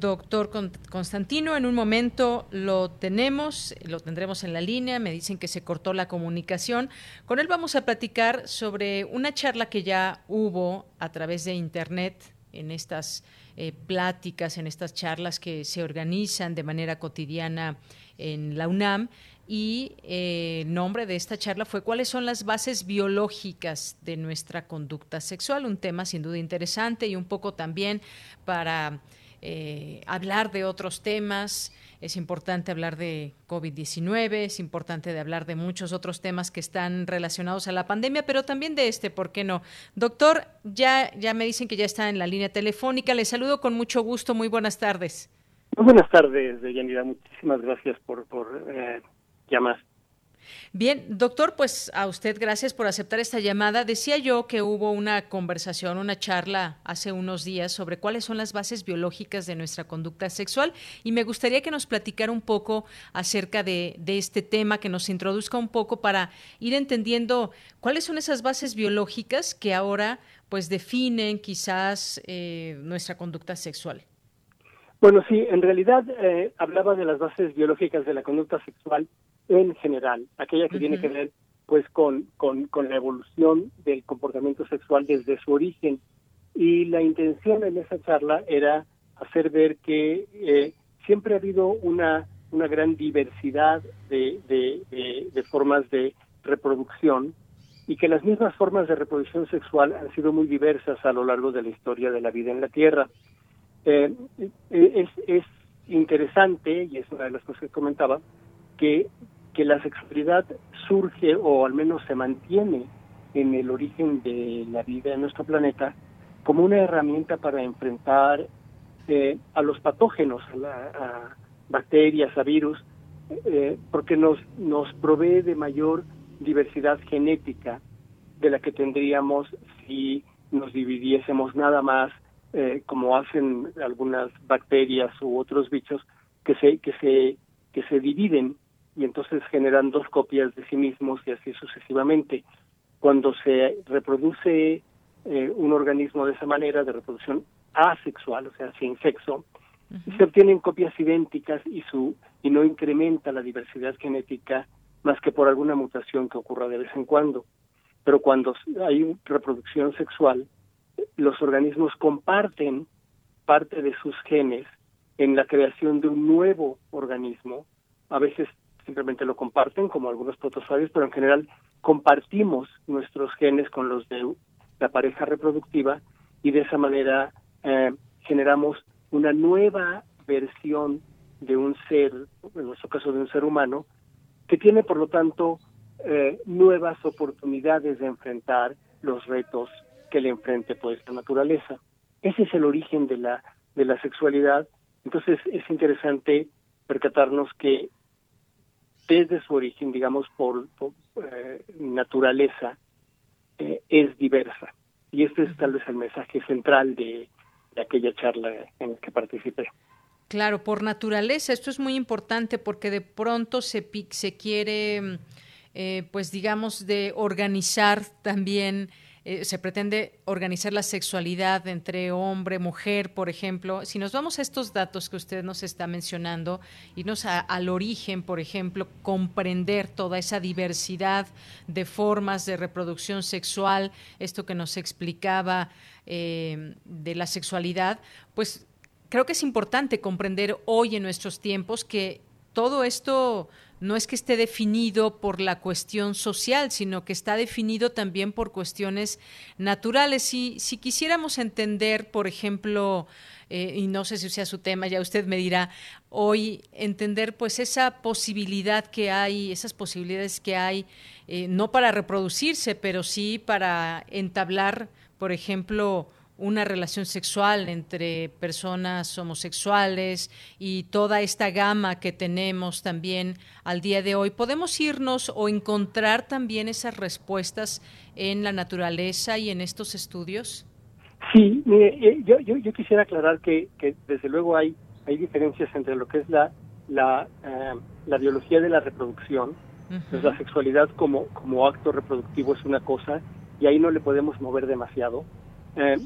Doctor Constantino, en un momento lo tenemos, lo tendremos en la línea, me dicen que se cortó la comunicación. Con él vamos a platicar sobre una charla que ya hubo a través de Internet en estas eh, pláticas, en estas charlas que se organizan de manera cotidiana en la UNAM. Y eh, el nombre de esta charla fue ¿Cuáles son las bases biológicas de nuestra conducta sexual? Un tema sin duda interesante y un poco también para eh, hablar de otros temas. Es importante hablar de COVID-19, es importante de hablar de muchos otros temas que están relacionados a la pandemia, pero también de este, ¿por qué no? Doctor, ya, ya me dicen que ya está en la línea telefónica. Le saludo con mucho gusto. Muy buenas tardes. Muy buenas tardes, Yanira. Muchísimas gracias por, por eh, llamar. Bien, doctor, pues a usted gracias por aceptar esta llamada. Decía yo que hubo una conversación, una charla hace unos días sobre cuáles son las bases biológicas de nuestra conducta sexual y me gustaría que nos platicara un poco acerca de, este tema, que nos introduzca un poco para ir entendiendo cuáles son esas bases biológicas que ahora pues definen quizás eh, nuestra conducta sexual. Bueno, sí, en realidad eh, hablaba de las bases biológicas de la conducta sexual en general, aquella que tiene que ver pues con, con, la evolución del comportamiento sexual desde su origen. Y la intención en esa charla era hacer ver que eh, siempre ha habido una, una gran diversidad de, de, formas de reproducción y que las mismas formas de reproducción sexual han sido muy diversas a lo largo de la historia de la vida en la Tierra. Eh, eh, es, es interesante, y es una de las cosas que comentaba, que que la sexualidad surge o al menos se mantiene en el origen de la vida en nuestro planeta como una herramienta para enfrentar eh, a los patógenos, a, bacterias, a virus, eh, porque nos, nos provee de mayor diversidad genética de la que tendríamos si nos dividiésemos nada más eh, como hacen algunas bacterias u otros bichos que se que se que se dividen y entonces generan dos copias de sí mismos y así sucesivamente. Cuando se reproduce eh, un organismo de esa manera, de reproducción asexual, o sea, sin sexo, se obtienen copias idénticas y, su, y no incrementa la diversidad genética más que por alguna mutación que ocurra de vez en cuando. Pero cuando hay reproducción sexual, los organismos comparten parte de sus genes en la creación de un nuevo organismo, a veces simplemente lo comparten como algunos protozoarios, pero en general compartimos nuestros genes con los de la pareja reproductiva y de esa manera eh, generamos una nueva versión de un ser, en nuestro caso de un ser humano, que tiene por lo tanto eh, nuevas oportunidades de enfrentar los retos que le enfrente pues la naturaleza. Ese es el origen de la de la sexualidad Entonces es interesante percatarnos que desde su origen, digamos, por, eh, naturaleza, eh, es diversa. Y este es tal vez el mensaje central de, aquella charla en la que participé. Claro, por naturaleza, esto es muy importante porque de pronto se, se quiere, eh, pues digamos, de organizar también eh, se pretende organizar la sexualidad entre hombre, mujer, por ejemplo. Si nos vamos a estos datos que usted nos está mencionando, irnos al origen, por ejemplo, comprender toda esa diversidad de formas de reproducción sexual, esto que nos explicaba eh, de la sexualidad, pues creo que es importante comprender hoy en nuestros tiempos que todo esto no es que esté definido por la cuestión social, sino que está definido también por cuestiones naturales. Si, si quisiéramos entender, por ejemplo, eh, y no sé si sea su tema, ya usted me dirá, hoy entender pues esa posibilidad que hay, esas posibilidades que hay, eh, no para reproducirse, pero sí para entablar, por ejemplo, una relación sexual entre personas homosexuales y toda esta gama que tenemos también al día de hoy, ¿podemos irnos o encontrar también esas respuestas en la naturaleza y en estos estudios? Sí, eh, yo, yo, quisiera aclarar que, desde luego hay, hay diferencias entre lo que es la, la, eh, la biología de la reproducción, pues la sexualidad como, como acto reproductivo es una cosa y ahí no le podemos mover demasiado eh,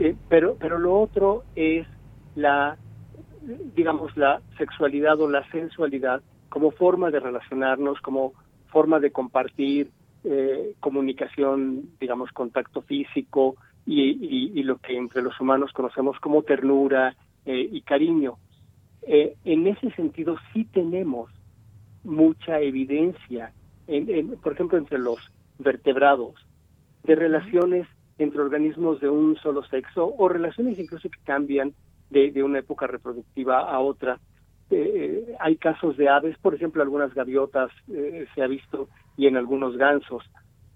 eh, pero, pero lo otro es la, digamos, la sexualidad o la sensualidad como forma de relacionarnos, como forma de compartir eh, comunicación, digamos, contacto físico y, lo que entre los humanos conocemos como ternura y cariño. en ese sentido sí tenemos mucha evidencia, por ejemplo, entre los vertebrados, de relaciones entre organismos de un solo sexo o relaciones incluso que cambian de, una época reproductiva a otra. Eh, eh, hay casos de aves, por ejemplo, algunas gaviotas eh, se ha visto y en algunos gansos,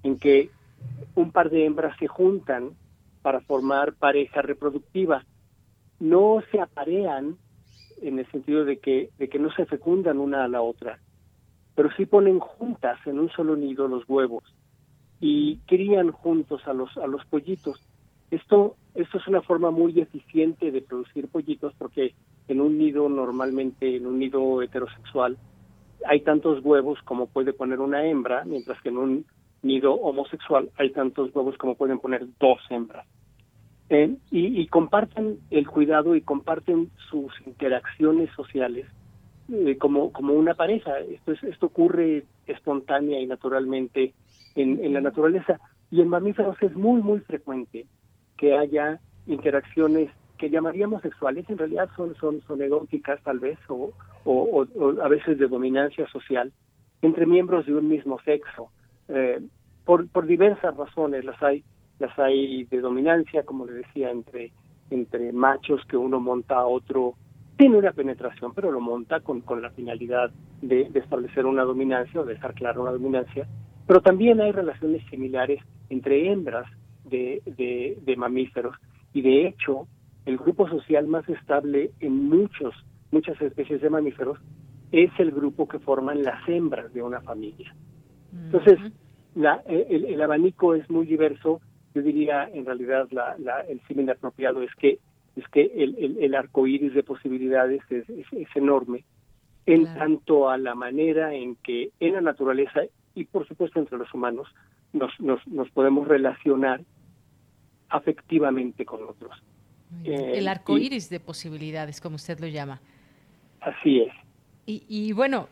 en que un par de hembras se juntan para formar pareja reproductiva. No se aparean en el sentido de que, de que no se fecundan una a la otra, pero sí ponen juntas en un solo nido los huevos y crían juntos a los a los pollitos. Esto esto es una forma muy eficiente de producir pollitos porque en un nido normalmente en un nido heterosexual hay tantos huevos como puede poner una hembra, mientras que en un nido homosexual hay tantos huevos como pueden poner dos hembras. Eh, y, comparten el cuidado y comparten sus interacciones sociales eh, como, como una pareja. Esto, es, esto ocurre espontánea y naturalmente en, la naturaleza. Y en mamíferos es muy, muy frecuente que haya interacciones que llamaríamos sexuales, en realidad son, son, son egóticas tal vez, o, o, a veces de dominancia social, entre miembros de un mismo sexo. Eh, por, por diversas razones las hay, las hay de dominancia, como le decía, entre, entre machos que uno monta a otro, tiene una penetración, pero lo monta con, con la finalidad de, de establecer una dominancia o dejar clara una dominancia, pero también hay relaciones similares entre hembras de, de, mamíferos y de hecho el grupo social más estable en muchos, muchas especies de mamíferos es el grupo que forman las hembras de una familia. Entonces, la, el, abanico es muy diverso. Yo diría, en realidad, la, la, el símil apropiado es que es que el, el, arco iris de posibilidades es, es, enorme en tanto a la manera en que en la naturaleza y por supuesto entre los humanos nos, nos, nos podemos relacionar afectivamente con otros. Eh, el arco iris de posibilidades, como usted lo llama. Así es. Y, y bueno,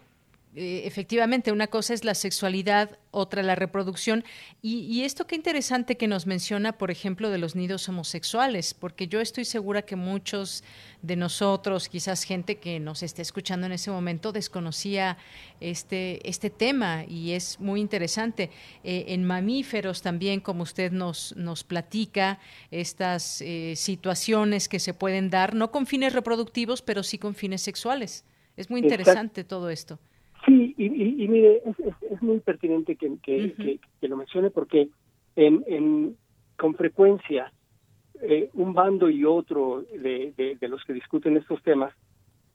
eh, efectivamente, una cosa es la sexualidad, otra la reproducción. Y, esto qué interesante que nos menciona, por ejemplo, de los nidos homosexuales, porque yo estoy segura que muchos de nosotros, quizás gente que nos esté escuchando en ese momento, desconocía este, este tema y es muy interesante. Eh, en mamíferos también, como usted nos, nos platica, estas eh, situaciones que se pueden dar, no con fines reproductivos, pero sí con fines sexuales. Es muy interesante todo esto. Sí, y, mire, es, muy pertinente que, que, lo mencione porque en, en, con frecuencia eh, un bando y otro de, de, los que discuten estos temas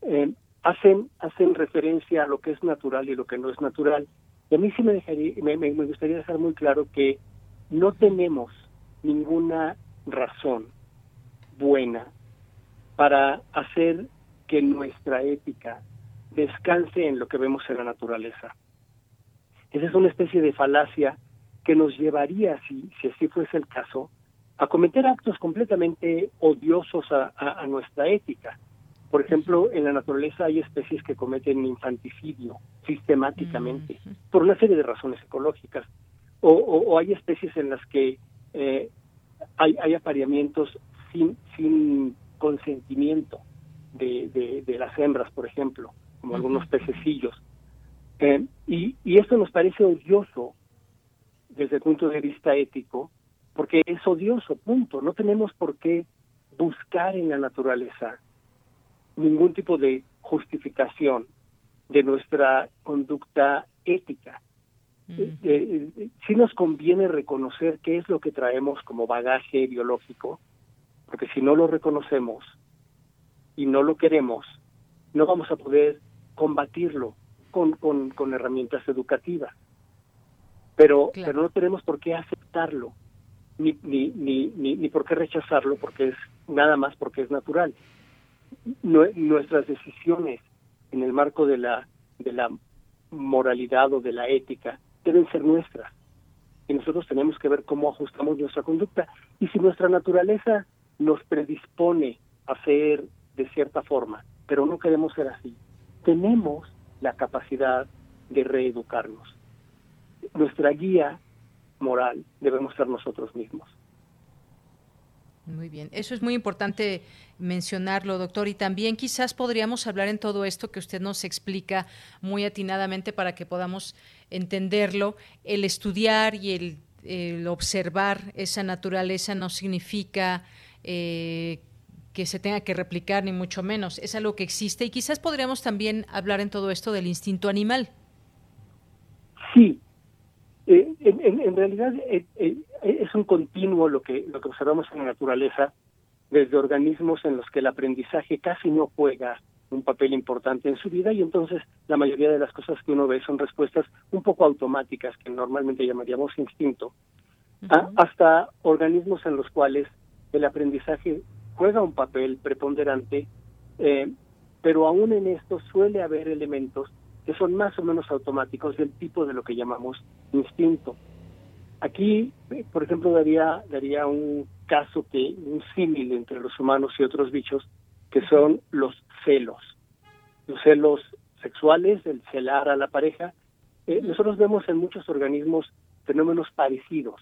eh, hacen, hacen referencia a lo que es natural y lo que no es natural. Y a mí sí me, dejaría, me, me gustaría dejar muy claro que no tenemos ninguna razón buena para hacer que nuestra ética descanse en lo que vemos en la naturaleza. Esa es una especie de falacia que nos llevaría, si, si así fuese el caso, a cometer actos completamente odiosos a, nuestra ética. Por ejemplo, en la naturaleza hay especies que cometen infanticidio sistemáticamente por una serie de razones ecológicas. O, hay especies en las que eh, hay, hay apareamientos sin, sin consentimiento de, de, las hembras, por ejemplo, como algunos pececillos. Eh, y, y esto nos parece odioso desde el punto de vista ético, porque es odioso, punto. No tenemos por qué buscar en la naturaleza ningún tipo de justificación de nuestra conducta ética. Eh, eh, sí nos conviene reconocer qué es lo que traemos como bagaje biológico, porque si no lo reconocemos y no lo queremos, no vamos a poder combatirlo con, con, con herramientas educativas. Pero, pero no tenemos por qué aceptarlo ni, ni, ni, ni, por qué rechazarlo, porque es nada más porque es natural. nuestras decisiones en el marco de la, de la moralidad o de la ética deben ser nuestras. Y nosotros tenemos que ver cómo ajustamos nuestra conducta. Y si nuestra naturaleza nos predispone a ser de cierta forma, pero no queremos ser así, tenemos la capacidad de reeducarnos. Nuestra guía moral debemos ser nosotros mismos. Muy bien, eso es muy importante mencionarlo, doctor, y también quizás podríamos hablar en todo esto que usted nos explica muy atinadamente para que podamos entenderlo. El estudiar y el, observar esa naturaleza no significa eh, que se tenga que replicar, ni mucho menos. Es algo que existe y quizás podríamos también hablar en todo esto del instinto animal. Sí, eh, en, realidad eh, eh, es un continuo lo que, lo que observamos en la naturaleza, desde organismos en los que el aprendizaje casi no juega un papel importante en su vida y entonces la mayoría de las cosas que uno ve son respuestas un poco automáticas que normalmente llamaríamos instinto, hasta organismos en los cuales el aprendizaje juega un papel preponderante, pero aún en esto suele haber elementos que son más o menos automáticos del tipo de lo que llamamos instinto. Aquí, por ejemplo, daría, daría un caso que, un símil entre los humanos y otros bichos, que son los celos. Los celos sexuales, el celar a la pareja. Eh, nosotros vemos en muchos organismos fenómenos parecidos.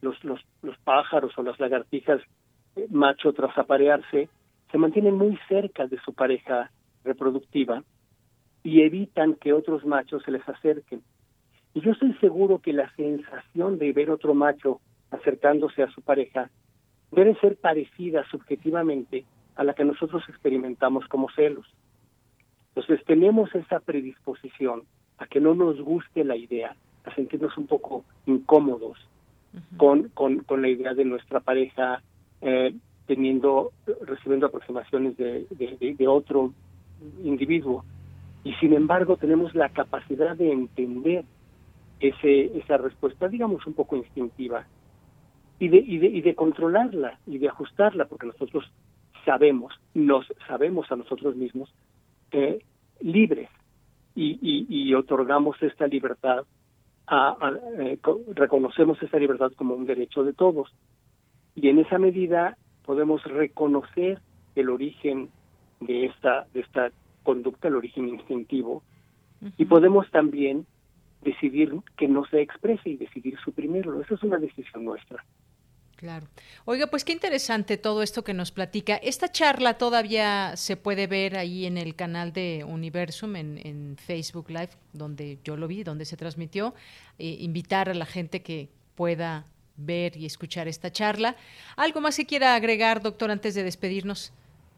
Los, los, los pájaros o las lagartijas, eh, macho tras aparearse, se mantienen muy cerca de su pareja reproductiva y evitan que otros machos se les acerquen. Y yo estoy seguro que la sensación de ver otro macho acercándose a su pareja debe ser parecida subjetivamente a la que nosotros experimentamos como celos. Entonces tenemos esa predisposición a que no nos guste la idea, a sentirnos un poco incómodos con, con, con, la idea de nuestra pareja eh, teniendo, recibiendo aproximaciones de, de, otro individuo y sin embargo tenemos la capacidad de entender ese, esa respuesta, digamos, un poco instintiva, y de, y, de, y de controlarla y de ajustarla, porque nosotros sabemos, nos sabemos a nosotros mismos eh, libres y, y, otorgamos esta libertad, a, eh, reconocemos esta libertad como un derecho de todos. Y en esa medida podemos reconocer el origen de esta, de esta conducta, el origen instintivo, y podemos también decidir que no se exprese y decidir suprimirlo. Eso es una decisión nuestra. Claro. Oiga, pues qué interesante todo esto que nos platica. Esta charla todavía se puede ver ahí en el canal de Universum, en, Facebook Live, donde yo lo vi, donde se transmitió. Eh, invitar a la gente que pueda ver y escuchar esta charla. ¿Algo más que quiera agregar, doctor, antes de despedirnos?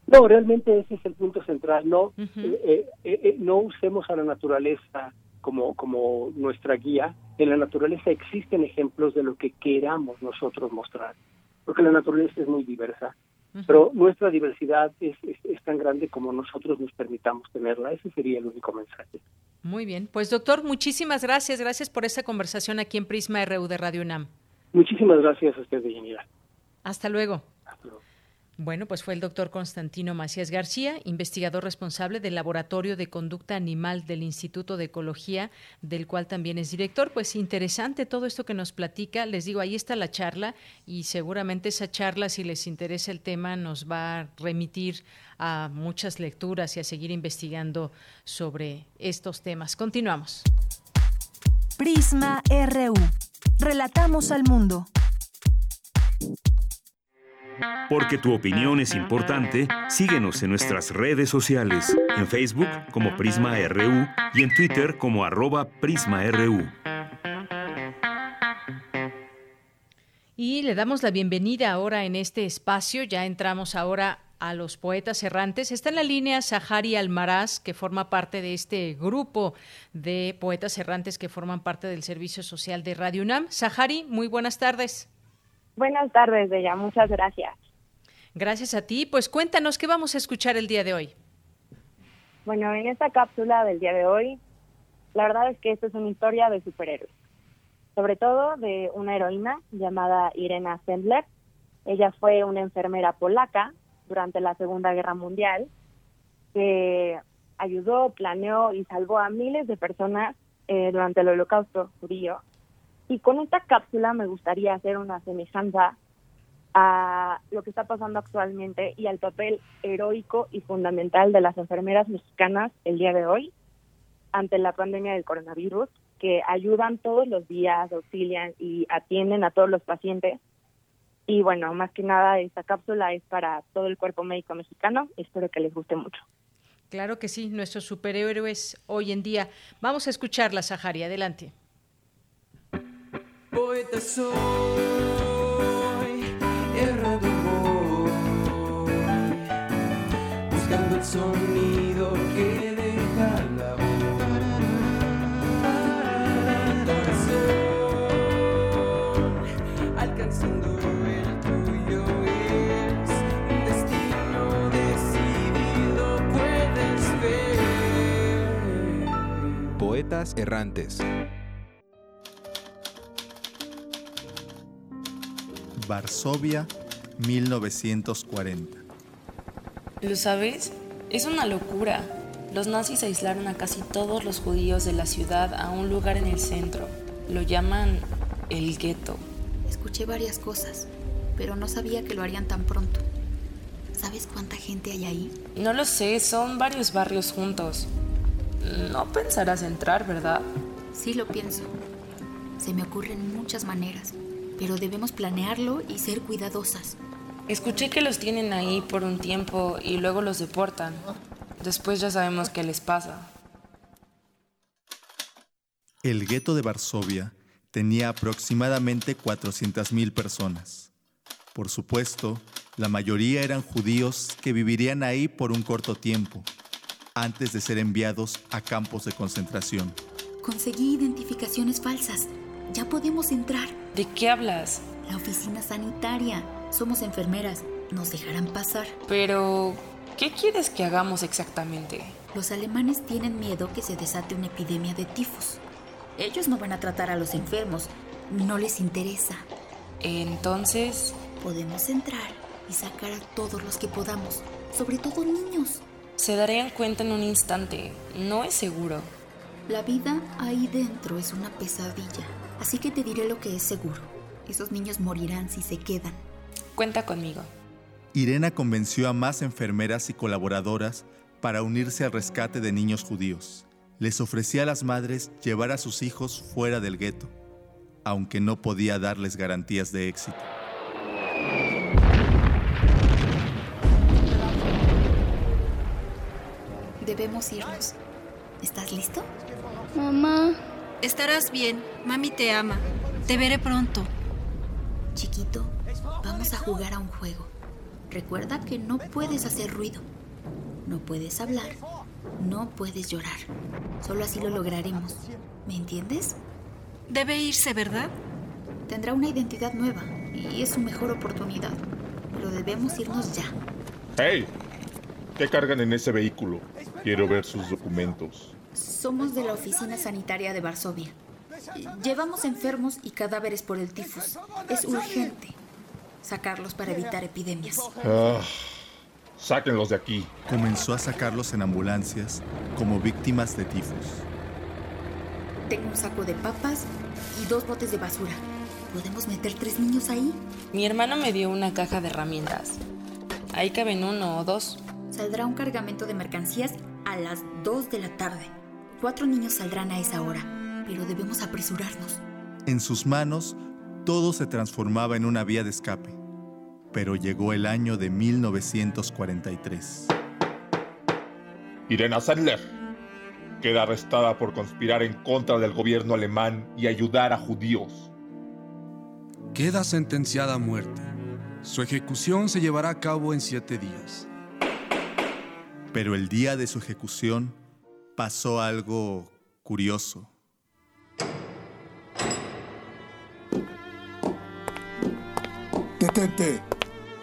No, realmente ese es el punto central. No, eh, eh, eh, no usemos a la naturaleza como, como nuestra guía. En la naturaleza existen ejemplos de lo que queramos nosotros mostrar, porque la naturaleza es muy diversa pero nuestra diversidad es, es, tan grande como nosotros nos permitamos tenerla. Ese sería el único mensaje. Muy bien. Pues doctor, muchísimas gracias. Gracias por esta conversación aquí en Prisma RU de Radio UNAM. Muchísimas gracias a usted, Deyanira. Hasta luego. Hasta luego. Bueno, pues fue el doctor Constantino Macías García, investigador responsable del Laboratorio de Conducta Animal del Instituto de Ecología, del cual también es director. Pues interesante todo esto que nos platica. Les digo, ahí está la charla y seguramente esa charla, si les interesa el tema, nos va a remitir a muchas lecturas y a seguir investigando sobre estos temas. Continuamos. Prisma RU. Relatamos al mundo. Porque tu opinión es importante, síguenos en nuestras redes sociales, en Facebook como Prisma RU y en Twitter como arroba PrismaRU. Y le damos la bienvenida ahora en este espacio, ya entramos ahora a los poetas errantes. Está en la línea Sahari Almaraz, que forma parte de este grupo de poetas errantes que forman parte del Servicio Social de Radio UNAM. Sahari, muy buenas tardes. Buenas tardes, Bella. Muchas gracias. Gracias a ti. Pues cuéntanos qué vamos a escuchar el día de hoy. Bueno, en esta cápsula del día de hoy, la verdad es que esto es una historia de superhéroes. Sobre todo de una heroína llamada Irena Sendler. Ella fue una enfermera polaca durante la Segunda Guerra Mundial que ayudó, planeó y salvó a miles de personas eh, durante el holocausto judío y con esta cápsula me gustaría hacer una semejanza a lo que está pasando actualmente y al papel heroico y fundamental de las enfermeras mexicanas el día de hoy ante la pandemia del coronavirus, que ayudan todos los días, auxilian y atienden a todos los pacientes. Y bueno, más que nada, esta cápsula es para todo el cuerpo médico mexicano. Espero que les guste mucho. Claro que sí, nuestros superhéroes hoy en día. Vamos a escucharla, Sahari. Adelante poeta soy, errado voy, buscando el sonido que Poetas errantes. Varsovia, 1940. ¿Lo sabes? Es una locura. Los nazis aislaron a casi todos los judíos de la ciudad a un lugar en el centro. Lo llaman el gueto. Escuché varias cosas, pero no sabía que lo harían tan pronto. ¿Sabes cuánta gente hay ahí? No lo sé, son varios barrios juntos. No pensarás entrar, ¿verdad? Sí lo pienso. Se me ocurren muchas maneras pero debemos planearlo y ser cuidadosas. Escuché que los tienen ahí por un tiempo y luego los deportan. Después ya sabemos qué les pasa. El gueto de Varsovia tenía aproximadamente 400.000 personas. Por supuesto, la mayoría eran judíos que vivirían ahí por un corto tiempo, antes de ser enviados a campos de concentración. Conseguí identificaciones falsas. Ya podemos entrar. ¿De qué hablas? La oficina sanitaria. Somos enfermeras. Nos dejarán pasar. Pero, ¿qué quieres que hagamos exactamente? Los alemanes tienen miedo que se desate una epidemia de tifus. Ellos no van a tratar a los enfermos. No les interesa. Entonces... Podemos entrar y sacar a todos los que podamos, sobre todo niños. Se darían cuenta en un instante. No es seguro. La vida ahí dentro es una pesadilla. Así que te diré lo que es seguro. Esos niños morirán si se quedan. Cuenta conmigo. Irena convenció a más enfermeras y colaboradoras para unirse al rescate de niños judíos. Les ofrecía a las madres llevar a sus hijos fuera del gueto, aunque no podía darles garantías de éxito. Debemos irnos. ¿Estás listo? Mamá. Estarás bien. Mami te ama. Te veré pronto. Chiquito, vamos a jugar a un juego. Recuerda que no puedes hacer ruido. No puedes hablar. No puedes llorar. Solo así lo lograremos. ¿Me entiendes? Debe irse, ¿verdad? Tendrá una identidad nueva y es su mejor oportunidad. pero debemos irnos ya. ¡Hey! ¿Qué cargan en ese vehículo? Quiero ver sus documentos. Somos de la Oficina Sanitaria de Varsovia. Llevamos enfermos y cadáveres por el tifus. Es urgente sacarlos para evitar epidemias. Ah, sáquenlos de aquí. Comenzó a sacarlos en ambulancias como víctimas de tifus. Tengo un saco de papas y dos botes de basura. ¿Podemos meter tres niños ahí? Mi hermano me dio una caja de herramientas. Ahí caben uno o dos. Saldrá un cargamento de mercancías a las dos de la tarde. Cuatro niños saldrán a esa hora, pero debemos apresurarnos. En sus manos, todo se transformaba en una vía de escape. Pero llegó el año de 1943. Irena Sandler queda arrestada por conspirar en contra del gobierno alemán y ayudar a judíos. Queda sentenciada a muerte. Su ejecución se llevará a cabo en siete días. Pero el día de su ejecución pasó algo curioso. Detente.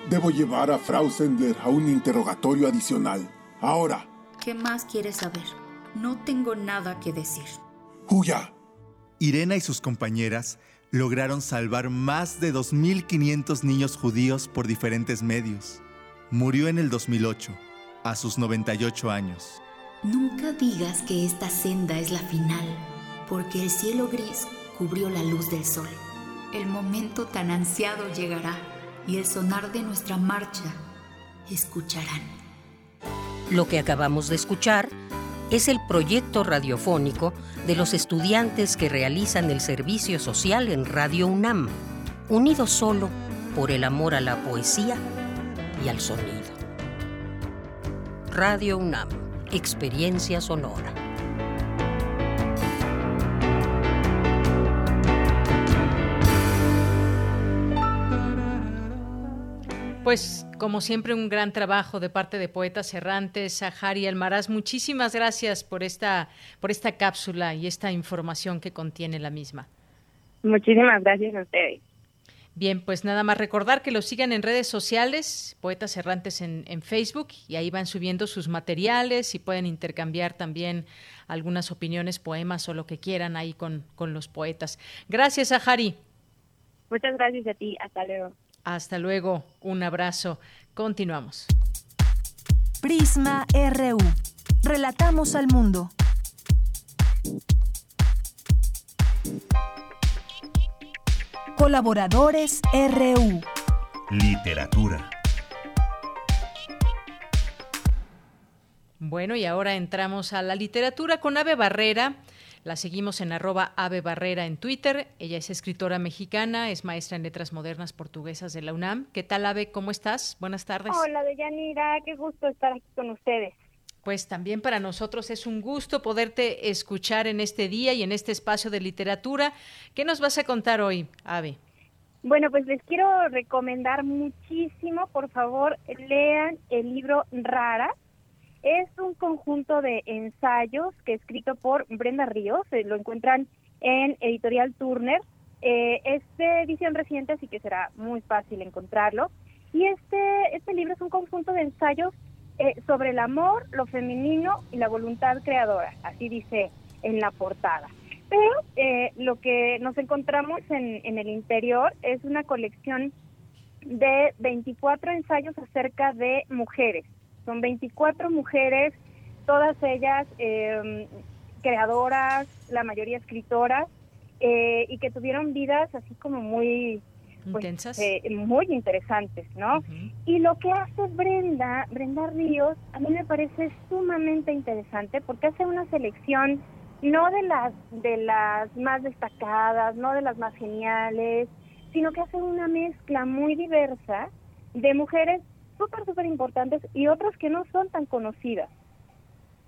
Debo llevar a Frau Sender a un interrogatorio adicional. Ahora. ¿Qué más quieres saber? No tengo nada que decir. ¡Huya! Irena y sus compañeras lograron salvar más de 2.500 niños judíos por diferentes medios. Murió en el 2008, a sus 98 años. Nunca digas que esta senda es la final, porque el cielo gris cubrió la luz del sol. El momento tan ansiado llegará y el sonar de nuestra marcha escucharán. Lo que acabamos de escuchar es el proyecto radiofónico de los estudiantes que realizan el servicio social en Radio UNAM, unidos solo por el amor a la poesía y al sonido. Radio UNAM, experiencia sonora. Pues como siempre un gran trabajo de parte de Poetas Errantes, Sahari Almaraz. Muchísimas gracias por esta, por esta cápsula y esta información que contiene la misma. Muchísimas gracias a ustedes. Bien, pues nada más recordar que lo sigan en redes sociales, Poetas Errantes en, en, Facebook, y ahí van subiendo sus materiales y pueden intercambiar también algunas opiniones, poemas o lo que quieran ahí con, con los poetas. Gracias, Sahari. Muchas gracias a ti. Hasta luego. Hasta luego, un abrazo. Continuamos. Prisma RU. Relatamos al mundo. Colaboradores RU. Literatura. Bueno, y ahora entramos a la literatura con Ave Barrera. La seguimos en arroba Ave Barrera en Twitter. Ella es escritora mexicana, es maestra en letras modernas portuguesas de la UNAM. ¿Qué tal, Ave? ¿Cómo estás? Buenas tardes. Hola, Deyanira. Qué gusto estar aquí con ustedes. Pues también para nosotros es un gusto poderte escuchar en este día y en este espacio de literatura. ¿Qué nos vas a contar hoy, Ave? Bueno, pues les quiero recomendar muchísimo, por favor, lean el libro Rara, es un conjunto de ensayos que escrito por Brenda Ríos, eh, lo encuentran en Editorial Turner. Eh, es de edición reciente, así que será muy fácil encontrarlo. Y este, este libro es un conjunto de ensayos eh, sobre el amor, lo femenino y la voluntad creadora, así dice en la portada. Pero eh, lo que nos encontramos en, en el interior es una colección de 24 ensayos acerca de mujeres son 24 mujeres, todas ellas eh, creadoras, la mayoría escritoras, eh, y que tuvieron vidas así como muy pues, intensas, eh, muy interesantes, ¿no? Y lo que hace Brenda, Brenda Ríos, a mí me parece sumamente interesante porque hace una selección no de las de las más destacadas, no de las más geniales, sino que hace una mezcla muy diversa de mujeres súper, súper importantes y otras que no son tan conocidas.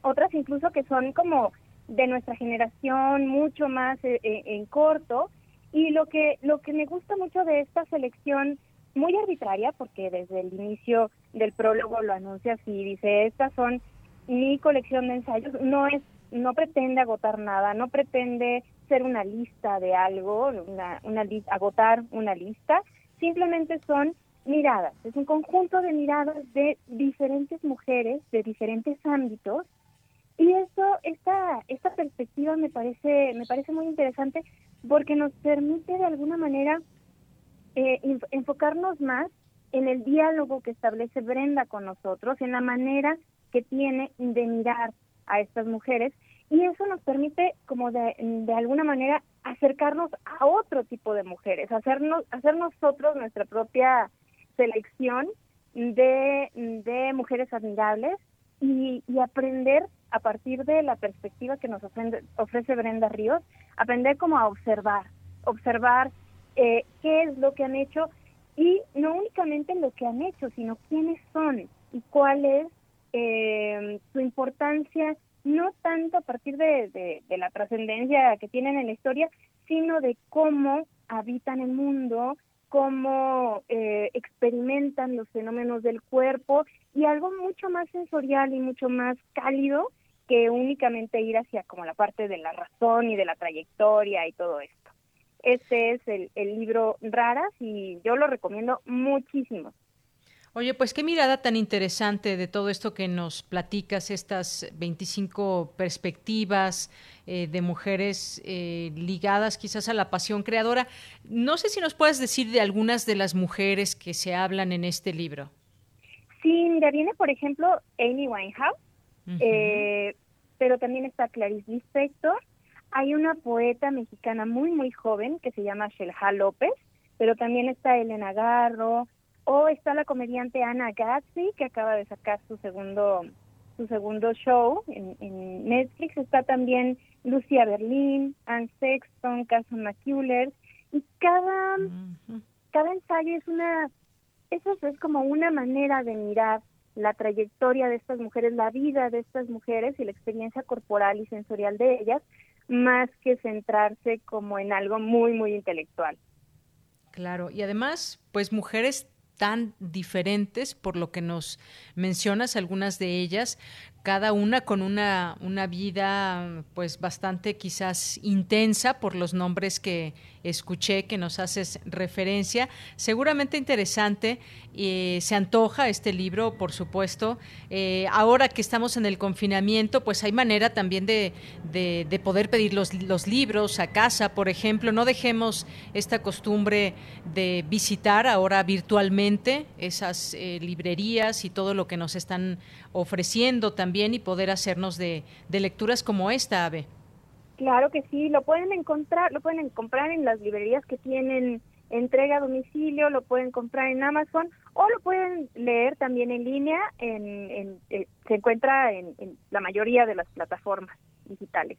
Otras incluso que son como de nuestra generación, mucho más eh, eh, en corto. Y lo que, lo que me gusta mucho de esta selección, muy arbitraria, porque desde el inicio del prólogo lo anuncia así, dice, estas son mi colección de ensayos, no es no pretende agotar nada, no pretende ser una lista de algo, una, una agotar una lista, simplemente son miradas, es un conjunto de miradas de diferentes mujeres, de diferentes ámbitos, y eso, esta, esta perspectiva me parece, me parece muy interesante porque nos permite de alguna manera eh, enfocarnos más en el diálogo que establece Brenda con nosotros, en la manera que tiene de mirar a estas mujeres. Y eso nos permite como de, de alguna manera acercarnos a otro tipo de mujeres, hacernos, hacer nosotros nuestra propia selección de, de mujeres admirables y, y, aprender a partir de la perspectiva que nos ofrece, ofrece Brenda Ríos, aprender como a observar, observar eh, qué es lo que han hecho y no únicamente lo que han hecho, sino quiénes son y cuál es eh, su importancia, no tanto a partir de, de, la trascendencia que tienen en la historia, sino de cómo habitan el mundo, cómo eh, experimentan los fenómenos del cuerpo y algo mucho más sensorial y mucho más cálido que únicamente ir hacia como la parte de la razón y de la trayectoria y todo esto. Este es el, el libro Raras y yo lo recomiendo muchísimo. Oye, pues qué mirada tan interesante de todo esto que nos platicas, estas 25 perspectivas eh, de mujeres eh, ligadas quizás a la pasión creadora. No sé si nos puedes decir de algunas de las mujeres que se hablan en este libro. Sí, mira, viene por ejemplo Amy Winehouse, eh, pero también está Clarice Lispector. Hay una poeta mexicana muy, muy joven que se llama Shelha López, pero también está Elena Garro, o está la comediante Ana Gatsby, que acaba de sacar su segundo su segundo show en, Netflix. Está también Lucia Berlin, Anne Sexton, Carson McCullers. Y cada, cada ensayo es una, eso es como una manera de mirar la trayectoria de estas mujeres, la vida de estas mujeres y la experiencia corporal y sensorial de ellas, más que centrarse como en algo muy, muy intelectual. Claro, y además, pues mujeres tan diferentes por lo que nos mencionas, algunas de ellas, cada una con una, una vida pues bastante quizás intensa por los nombres que escuché que nos haces referencia. Seguramente interesante, y se antoja este libro, por supuesto. Eh, ahora que estamos en el confinamiento, pues hay manera también de, de, poder pedir los, los, libros a casa, por ejemplo. No dejemos esta costumbre de visitar ahora virtualmente esas eh, librerías y todo lo que nos están ofreciendo también y poder hacernos de, lecturas como esta, Ave. Claro que sí, lo pueden encontrar, lo pueden comprar en las librerías que tienen entrega a domicilio, lo pueden comprar en Amazon o lo pueden leer también en línea, en, eh, se encuentra en la mayoría de las plataformas digitales.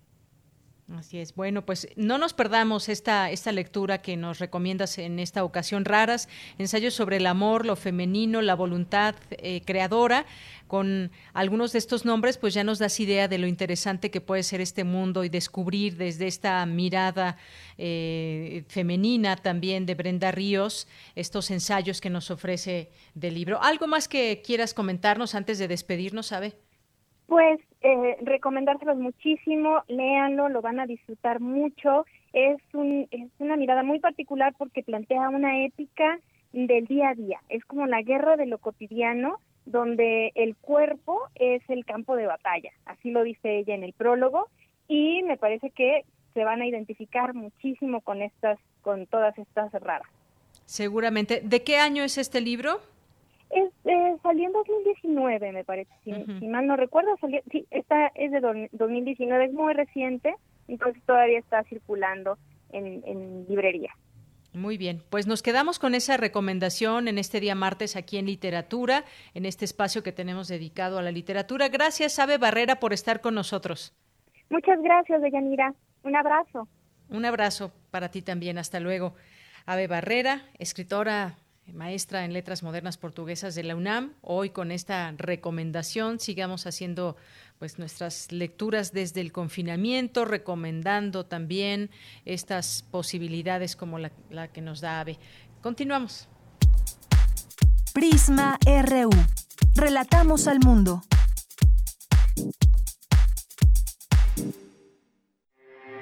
Así es. Bueno, pues no nos perdamos esta, esta lectura que nos recomiendas en esta ocasión, Raras, ensayos sobre el amor, lo femenino, la voluntad eh, creadora. Con algunos de estos nombres, pues ya nos das idea de lo interesante que puede ser este mundo y descubrir desde esta mirada eh, femenina también de Brenda Ríos estos ensayos que nos ofrece del libro. ¿Algo más que quieras comentarnos antes de despedirnos, ¿sabe? Pues eh, recomendárselos muchísimo, léanlo, lo van a disfrutar mucho. Es, un, es una mirada muy particular porque plantea una ética del día a día. Es como la guerra de lo cotidiano, donde el cuerpo es el campo de batalla. Así lo dice ella en el prólogo y me parece que se van a identificar muchísimo con estas, con todas estas raras. Seguramente. ¿De qué año es este libro? Es, eh, salió en 2019, me parece, si, mal no recuerdo, salió, sí, esta es de 2019, es muy reciente, entonces todavía está circulando en, en librería. Muy bien, pues nos quedamos con esa recomendación en este día martes aquí en Literatura, en este espacio que tenemos dedicado a la literatura. Gracias, Abe Barrera, por estar con nosotros. Muchas gracias, Deyanira. Un abrazo. Un abrazo para ti también. Hasta luego. Ave Barrera, escritora maestra en letras modernas portuguesas de la UNAM. Hoy con esta recomendación sigamos haciendo pues nuestras lecturas desde el confinamiento, recomendando también estas posibilidades como la, la que nos da AVE. Continuamos. Prisma RU. Relatamos al mundo.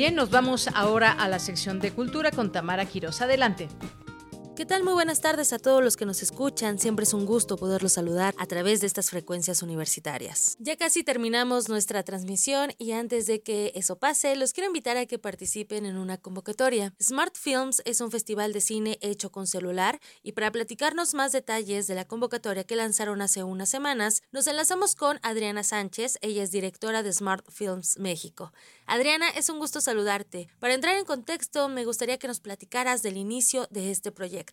Bien, nos vamos ahora a la sección de cultura con Tamara Quiroz. Adelante. ¿Qué tal? Muy buenas tardes a todos los que nos escuchan. Siempre es un gusto poderlos saludar a través de estas frecuencias universitarias. Ya casi terminamos nuestra transmisión y antes de que eso pase, los quiero invitar a que participen en una convocatoria. Smart Films es un festival de cine hecho con celular y para platicarnos más detalles de la convocatoria que lanzaron hace unas semanas, nos enlazamos con Adriana Sánchez. Ella es directora de Smart Films México. Adriana, es un gusto saludarte. Para entrar en contexto, me gustaría que nos platicaras del inicio de este proyecto.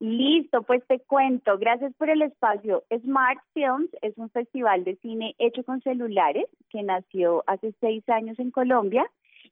Listo, pues te cuento. Gracias por el espacio. Smart Films es un festival de cine hecho con celulares que nació hace seis años en Colombia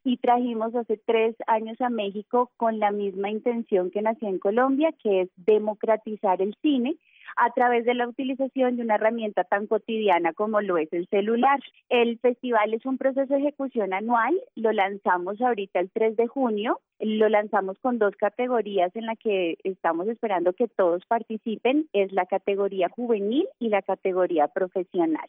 y trajimos hace tres años a México con la misma intención que nació en Colombia, que es democratizar el cine a través de la utilización de una herramienta tan cotidiana como lo es el celular. El festival es un proceso de ejecución anual, lo lanzamos ahorita el 3 de junio, lo lanzamos con dos categorías en la que estamos esperando que todos participen, es la categoría juvenil y la categoría profesional.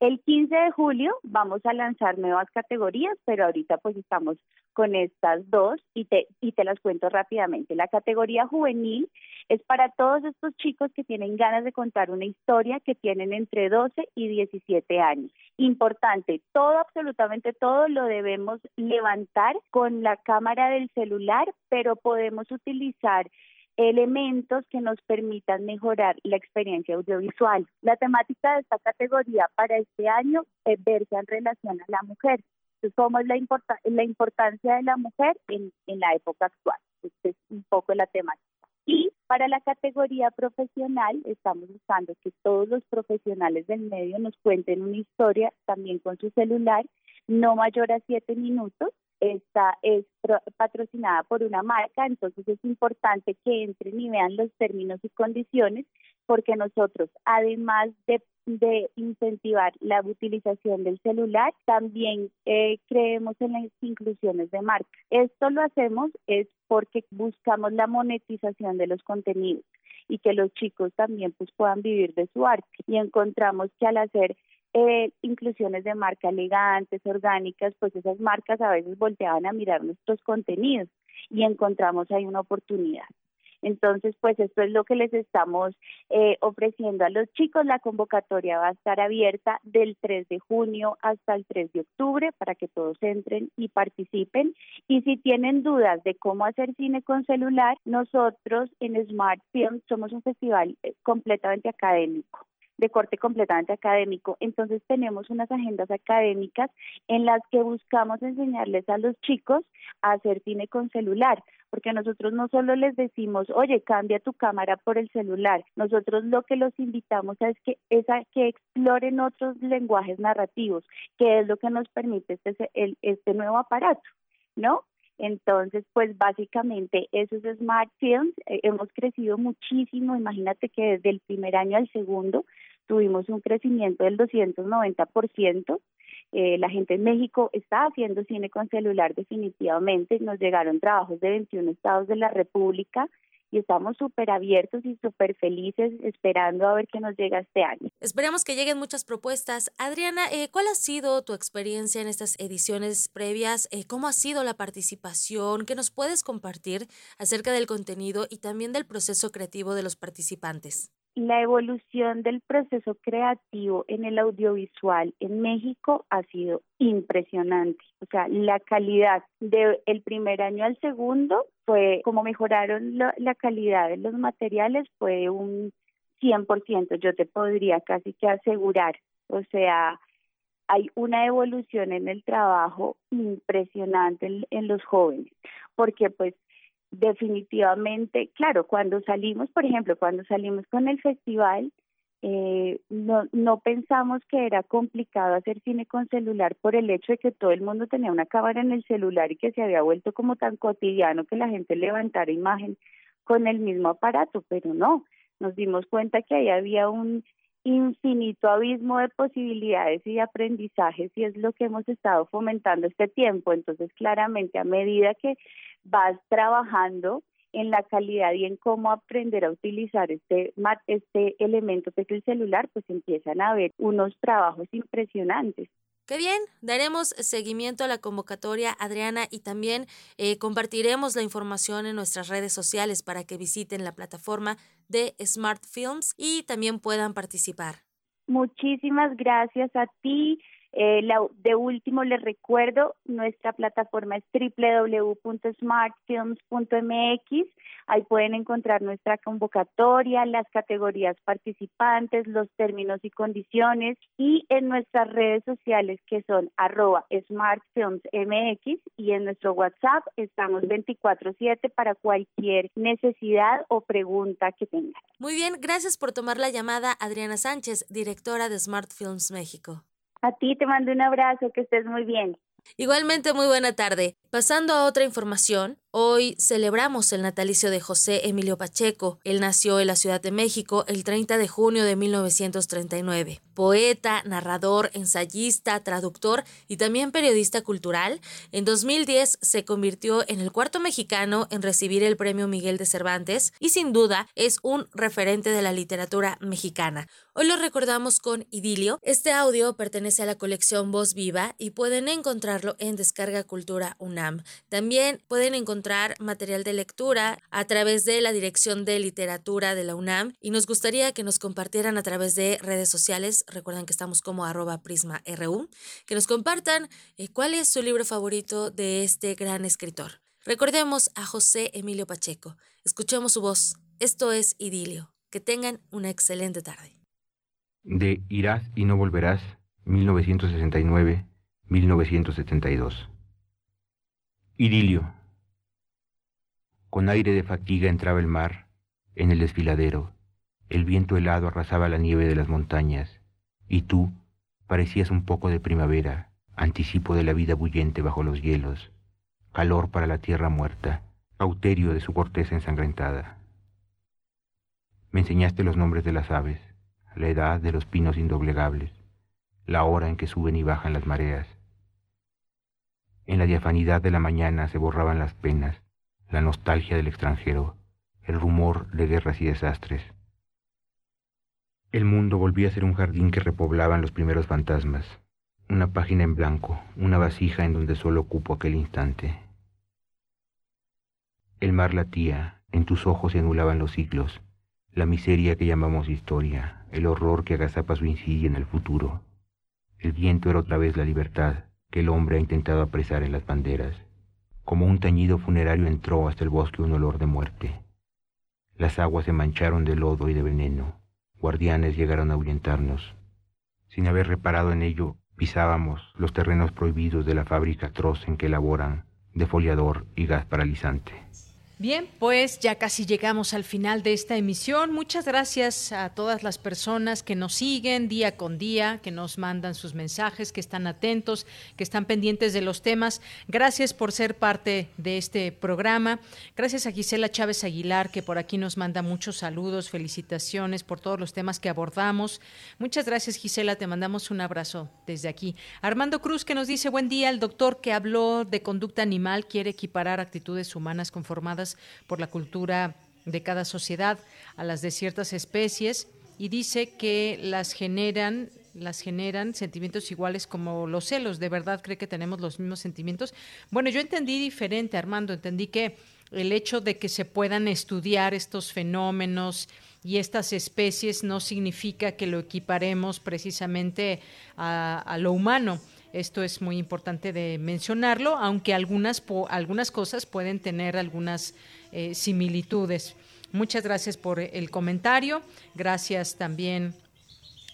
El 15 de julio vamos a lanzar nuevas categorías, pero ahorita pues estamos con estas dos y te, y te las cuento rápidamente. La categoría juvenil es para todos estos chicos que tienen ganas de contar una historia que tienen entre 12 y 17 años. Importante, todo, absolutamente todo lo debemos levantar con la cámara del celular, pero podemos utilizar elementos que nos permitan mejorar la experiencia audiovisual. La temática de esta categoría para este año es verse en relación a la mujer. Entonces, ¿cómo es la, importancia de la mujer en, en la época actual? Este es un poco la temática. Y para la categoría profesional, estamos buscando que todos los profesionales del medio nos cuenten una historia también con su celular, no mayor a siete minutos, esta es patrocinada por una marca, entonces es importante que entren y vean los términos y condiciones, porque nosotros, además de, incentivar la utilización del celular, también eh, creemos en las inclusiones de marca. Esto lo hacemos es porque buscamos la monetización de los contenidos y que los chicos también pues puedan vivir de su arte y encontramos que al hacer eh, inclusiones de marca elegantes, orgánicas, pues esas marcas a veces volteaban a mirar nuestros contenidos y encontramos ahí una oportunidad. Entonces, pues esto es lo que les estamos eh, ofreciendo a los chicos. La convocatoria va a estar abierta del 3 de junio hasta el 3 de octubre para que todos entren y participen. Y si tienen dudas de cómo hacer cine con celular, nosotros en Smart Film somos un festival eh, completamente académico de corte completamente académico. Entonces tenemos unas agendas académicas en las que buscamos enseñarles a los chicos a hacer cine con celular, porque nosotros no solo les decimos, oye, cambia tu cámara por el celular, nosotros lo que los invitamos es que, es que exploren otros lenguajes narrativos, que es lo que nos permite este, este nuevo aparato, ¿no? Entonces, pues básicamente eso es Smart Films. Eh, hemos crecido muchísimo. Imagínate que desde el primer año al segundo tuvimos un crecimiento del 290%. Eh, la gente en México está haciendo cine con celular definitivamente. Nos llegaron trabajos de 21 estados de la República y estamos súper abiertos y súper felices esperando a ver qué nos llega este año. Esperamos que lleguen muchas propuestas. Adriana, eh, ¿cuál ha sido tu experiencia en estas ediciones previas? Eh, ¿Cómo ha sido la participación? ¿Qué nos puedes compartir acerca del contenido y también del proceso creativo de los participantes? La evolución del proceso creativo en el audiovisual en México ha sido impresionante. O sea, la calidad del primer año al segundo fue, como mejoraron la calidad de los materiales, fue un 100%, yo te podría casi que asegurar. O sea, hay una evolución en el trabajo impresionante en, en los jóvenes, porque pues definitivamente, claro, cuando salimos, por ejemplo, cuando salimos con el festival, eh, no, no pensamos que era complicado hacer cine con celular por el hecho de que todo el mundo tenía una cámara en el celular y que se había vuelto como tan cotidiano que la gente levantara imagen con el mismo aparato, pero no, nos dimos cuenta que ahí había un infinito abismo de posibilidades y de aprendizajes y es lo que hemos estado fomentando este tiempo. Entonces, claramente, a medida que vas trabajando en la calidad y en cómo aprender a utilizar este, este elemento que es el celular, pues empiezan a haber unos trabajos impresionantes. Qué bien, daremos seguimiento a la convocatoria, Adriana, y también eh, compartiremos la información en nuestras redes sociales para que visiten la plataforma de Smart Films y también puedan participar. Muchísimas gracias a ti. Eh, de último, les recuerdo, nuestra plataforma es www.smartfilms.mx. Ahí pueden encontrar nuestra convocatoria, las categorías participantes, los términos y condiciones y en nuestras redes sociales que son arroba smartfilmsmx y en nuestro WhatsApp estamos 24/7 para cualquier necesidad o pregunta que tengan. Muy bien, gracias por tomar la llamada Adriana Sánchez, directora de Smart Films México. A ti te mando un abrazo, que estés muy bien. Igualmente, muy buena tarde. Pasando a otra información, Hoy celebramos el natalicio de José Emilio Pacheco. Él nació en la Ciudad de México el 30 de junio de 1939. Poeta, narrador, ensayista, traductor y también periodista cultural, en 2010 se convirtió en el cuarto mexicano en recibir el Premio Miguel de Cervantes y sin duda es un referente de la literatura mexicana. Hoy lo recordamos con Idilio. Este audio pertenece a la colección Voz Viva y pueden encontrarlo en Descarga Cultura UNAM. También pueden encontrar material de lectura a través de la Dirección de Literatura de la UNAM y nos gustaría que nos compartieran a través de redes sociales, recuerden que estamos como arroba prisma.ru, que nos compartan eh, cuál es su libro favorito de este gran escritor. Recordemos a José Emilio Pacheco, escuchemos su voz, esto es Idilio, que tengan una excelente tarde. De Irás y no volverás, 1969-1972. Idilio. Con aire de fatiga entraba el mar, en el desfiladero. El viento helado arrasaba la nieve de las montañas, y tú parecías un poco de primavera, anticipo de la vida bullente bajo los hielos, calor para la tierra muerta, cauterio de su corteza ensangrentada. Me enseñaste los nombres de las aves, la edad de los pinos indoblegables, la hora en que suben y bajan las mareas. En la diafanidad de la mañana se borraban las penas, la nostalgia del extranjero, el rumor de guerras y desastres. El mundo volvía a ser un jardín que repoblaban los primeros fantasmas, una página en blanco, una vasija en donde solo ocupo aquel instante. El mar latía, en tus ojos se anulaban los siglos, la miseria que llamamos historia, el horror que agazapa su insidia en el futuro. El viento era otra vez la libertad que el hombre ha intentado apresar en las banderas. Como un tañido funerario entró hasta el bosque un olor de muerte. Las aguas se mancharon de lodo y de veneno. Guardianes llegaron a ahuyentarnos. Sin haber reparado en ello, pisábamos los terrenos prohibidos de la fábrica atroz en que laboran defoliador y gas paralizante. Bien, pues ya casi llegamos al final de esta emisión. Muchas gracias a todas las personas que nos siguen día con día, que nos mandan sus mensajes, que están atentos, que están pendientes de los temas. Gracias por ser parte de este programa. Gracias a Gisela Chávez Aguilar, que por aquí nos manda muchos saludos, felicitaciones por todos los temas que abordamos. Muchas gracias, Gisela. Te mandamos un abrazo desde aquí. Armando Cruz, que nos dice, buen día, el doctor que habló de conducta animal quiere equiparar actitudes humanas conformadas por la cultura de cada sociedad a las de ciertas especies y dice que las generan las generan sentimientos iguales como los celos. ¿De verdad cree que tenemos los mismos sentimientos? Bueno, yo entendí diferente, Armando. Entendí que el hecho de que se puedan estudiar estos fenómenos y estas especies no significa que lo equiparemos precisamente a, a lo humano. Esto es muy importante de mencionarlo, aunque algunas, algunas cosas pueden tener algunas eh, similitudes. Muchas gracias por el comentario. Gracias también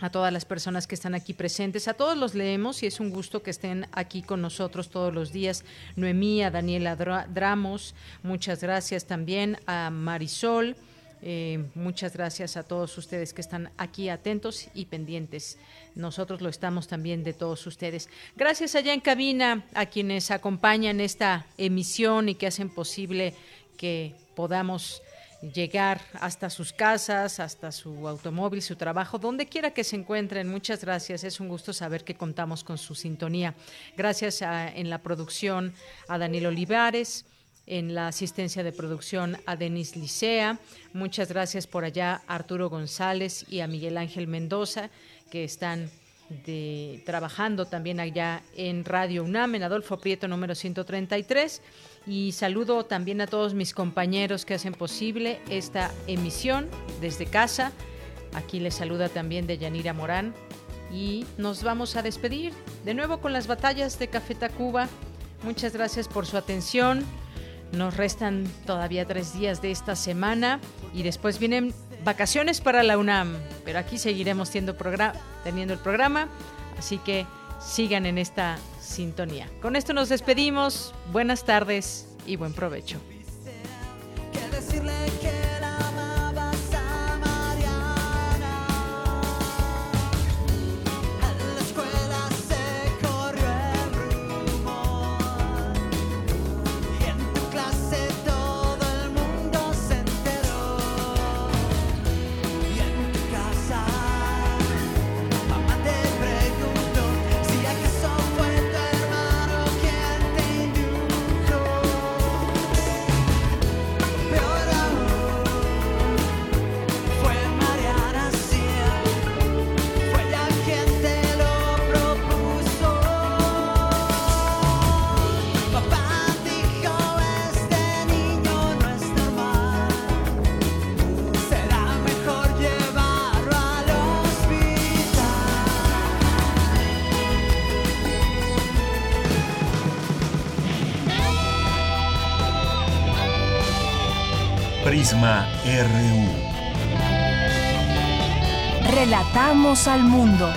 a todas las personas que están aquí presentes. A todos los leemos y es un gusto que estén aquí con nosotros todos los días. Noemí, a Daniela Dramos, muchas gracias también a Marisol Eh, muchas gracias a todos ustedes que están aquí atentos y pendientes. Nosotros lo estamos también de todos ustedes. Gracias allá en cabina a quienes acompañan esta emisión y que hacen posible que podamos llegar hasta sus casas, hasta su automóvil, su trabajo, donde quiera que se encuentren. Muchas gracias. Es un gusto saber que contamos con su sintonía. Gracias en la producción a Daniel Olivares en la asistencia de producción a Denis Licea. Muchas gracias por allá a Arturo González y a Miguel Ángel Mendoza, que están trabajando también allá en Radio UNAM, en Adolfo Prieto número 133. Y saludo también a todos mis compañeros que hacen posible esta emisión desde casa. Aquí les saluda también de Yanira Morán. Y nos vamos a despedir de nuevo con las batallas de Café Tacuba. Muchas gracias por su atención. Nos restan todavía tres días de esta semana y después vienen vacaciones para la UNAM, pero aquí seguiremos teniendo, teniendo el programa, así que sigan en esta sintonía. Con esto nos despedimos, buenas tardes y buen provecho. Relatamos al mundo.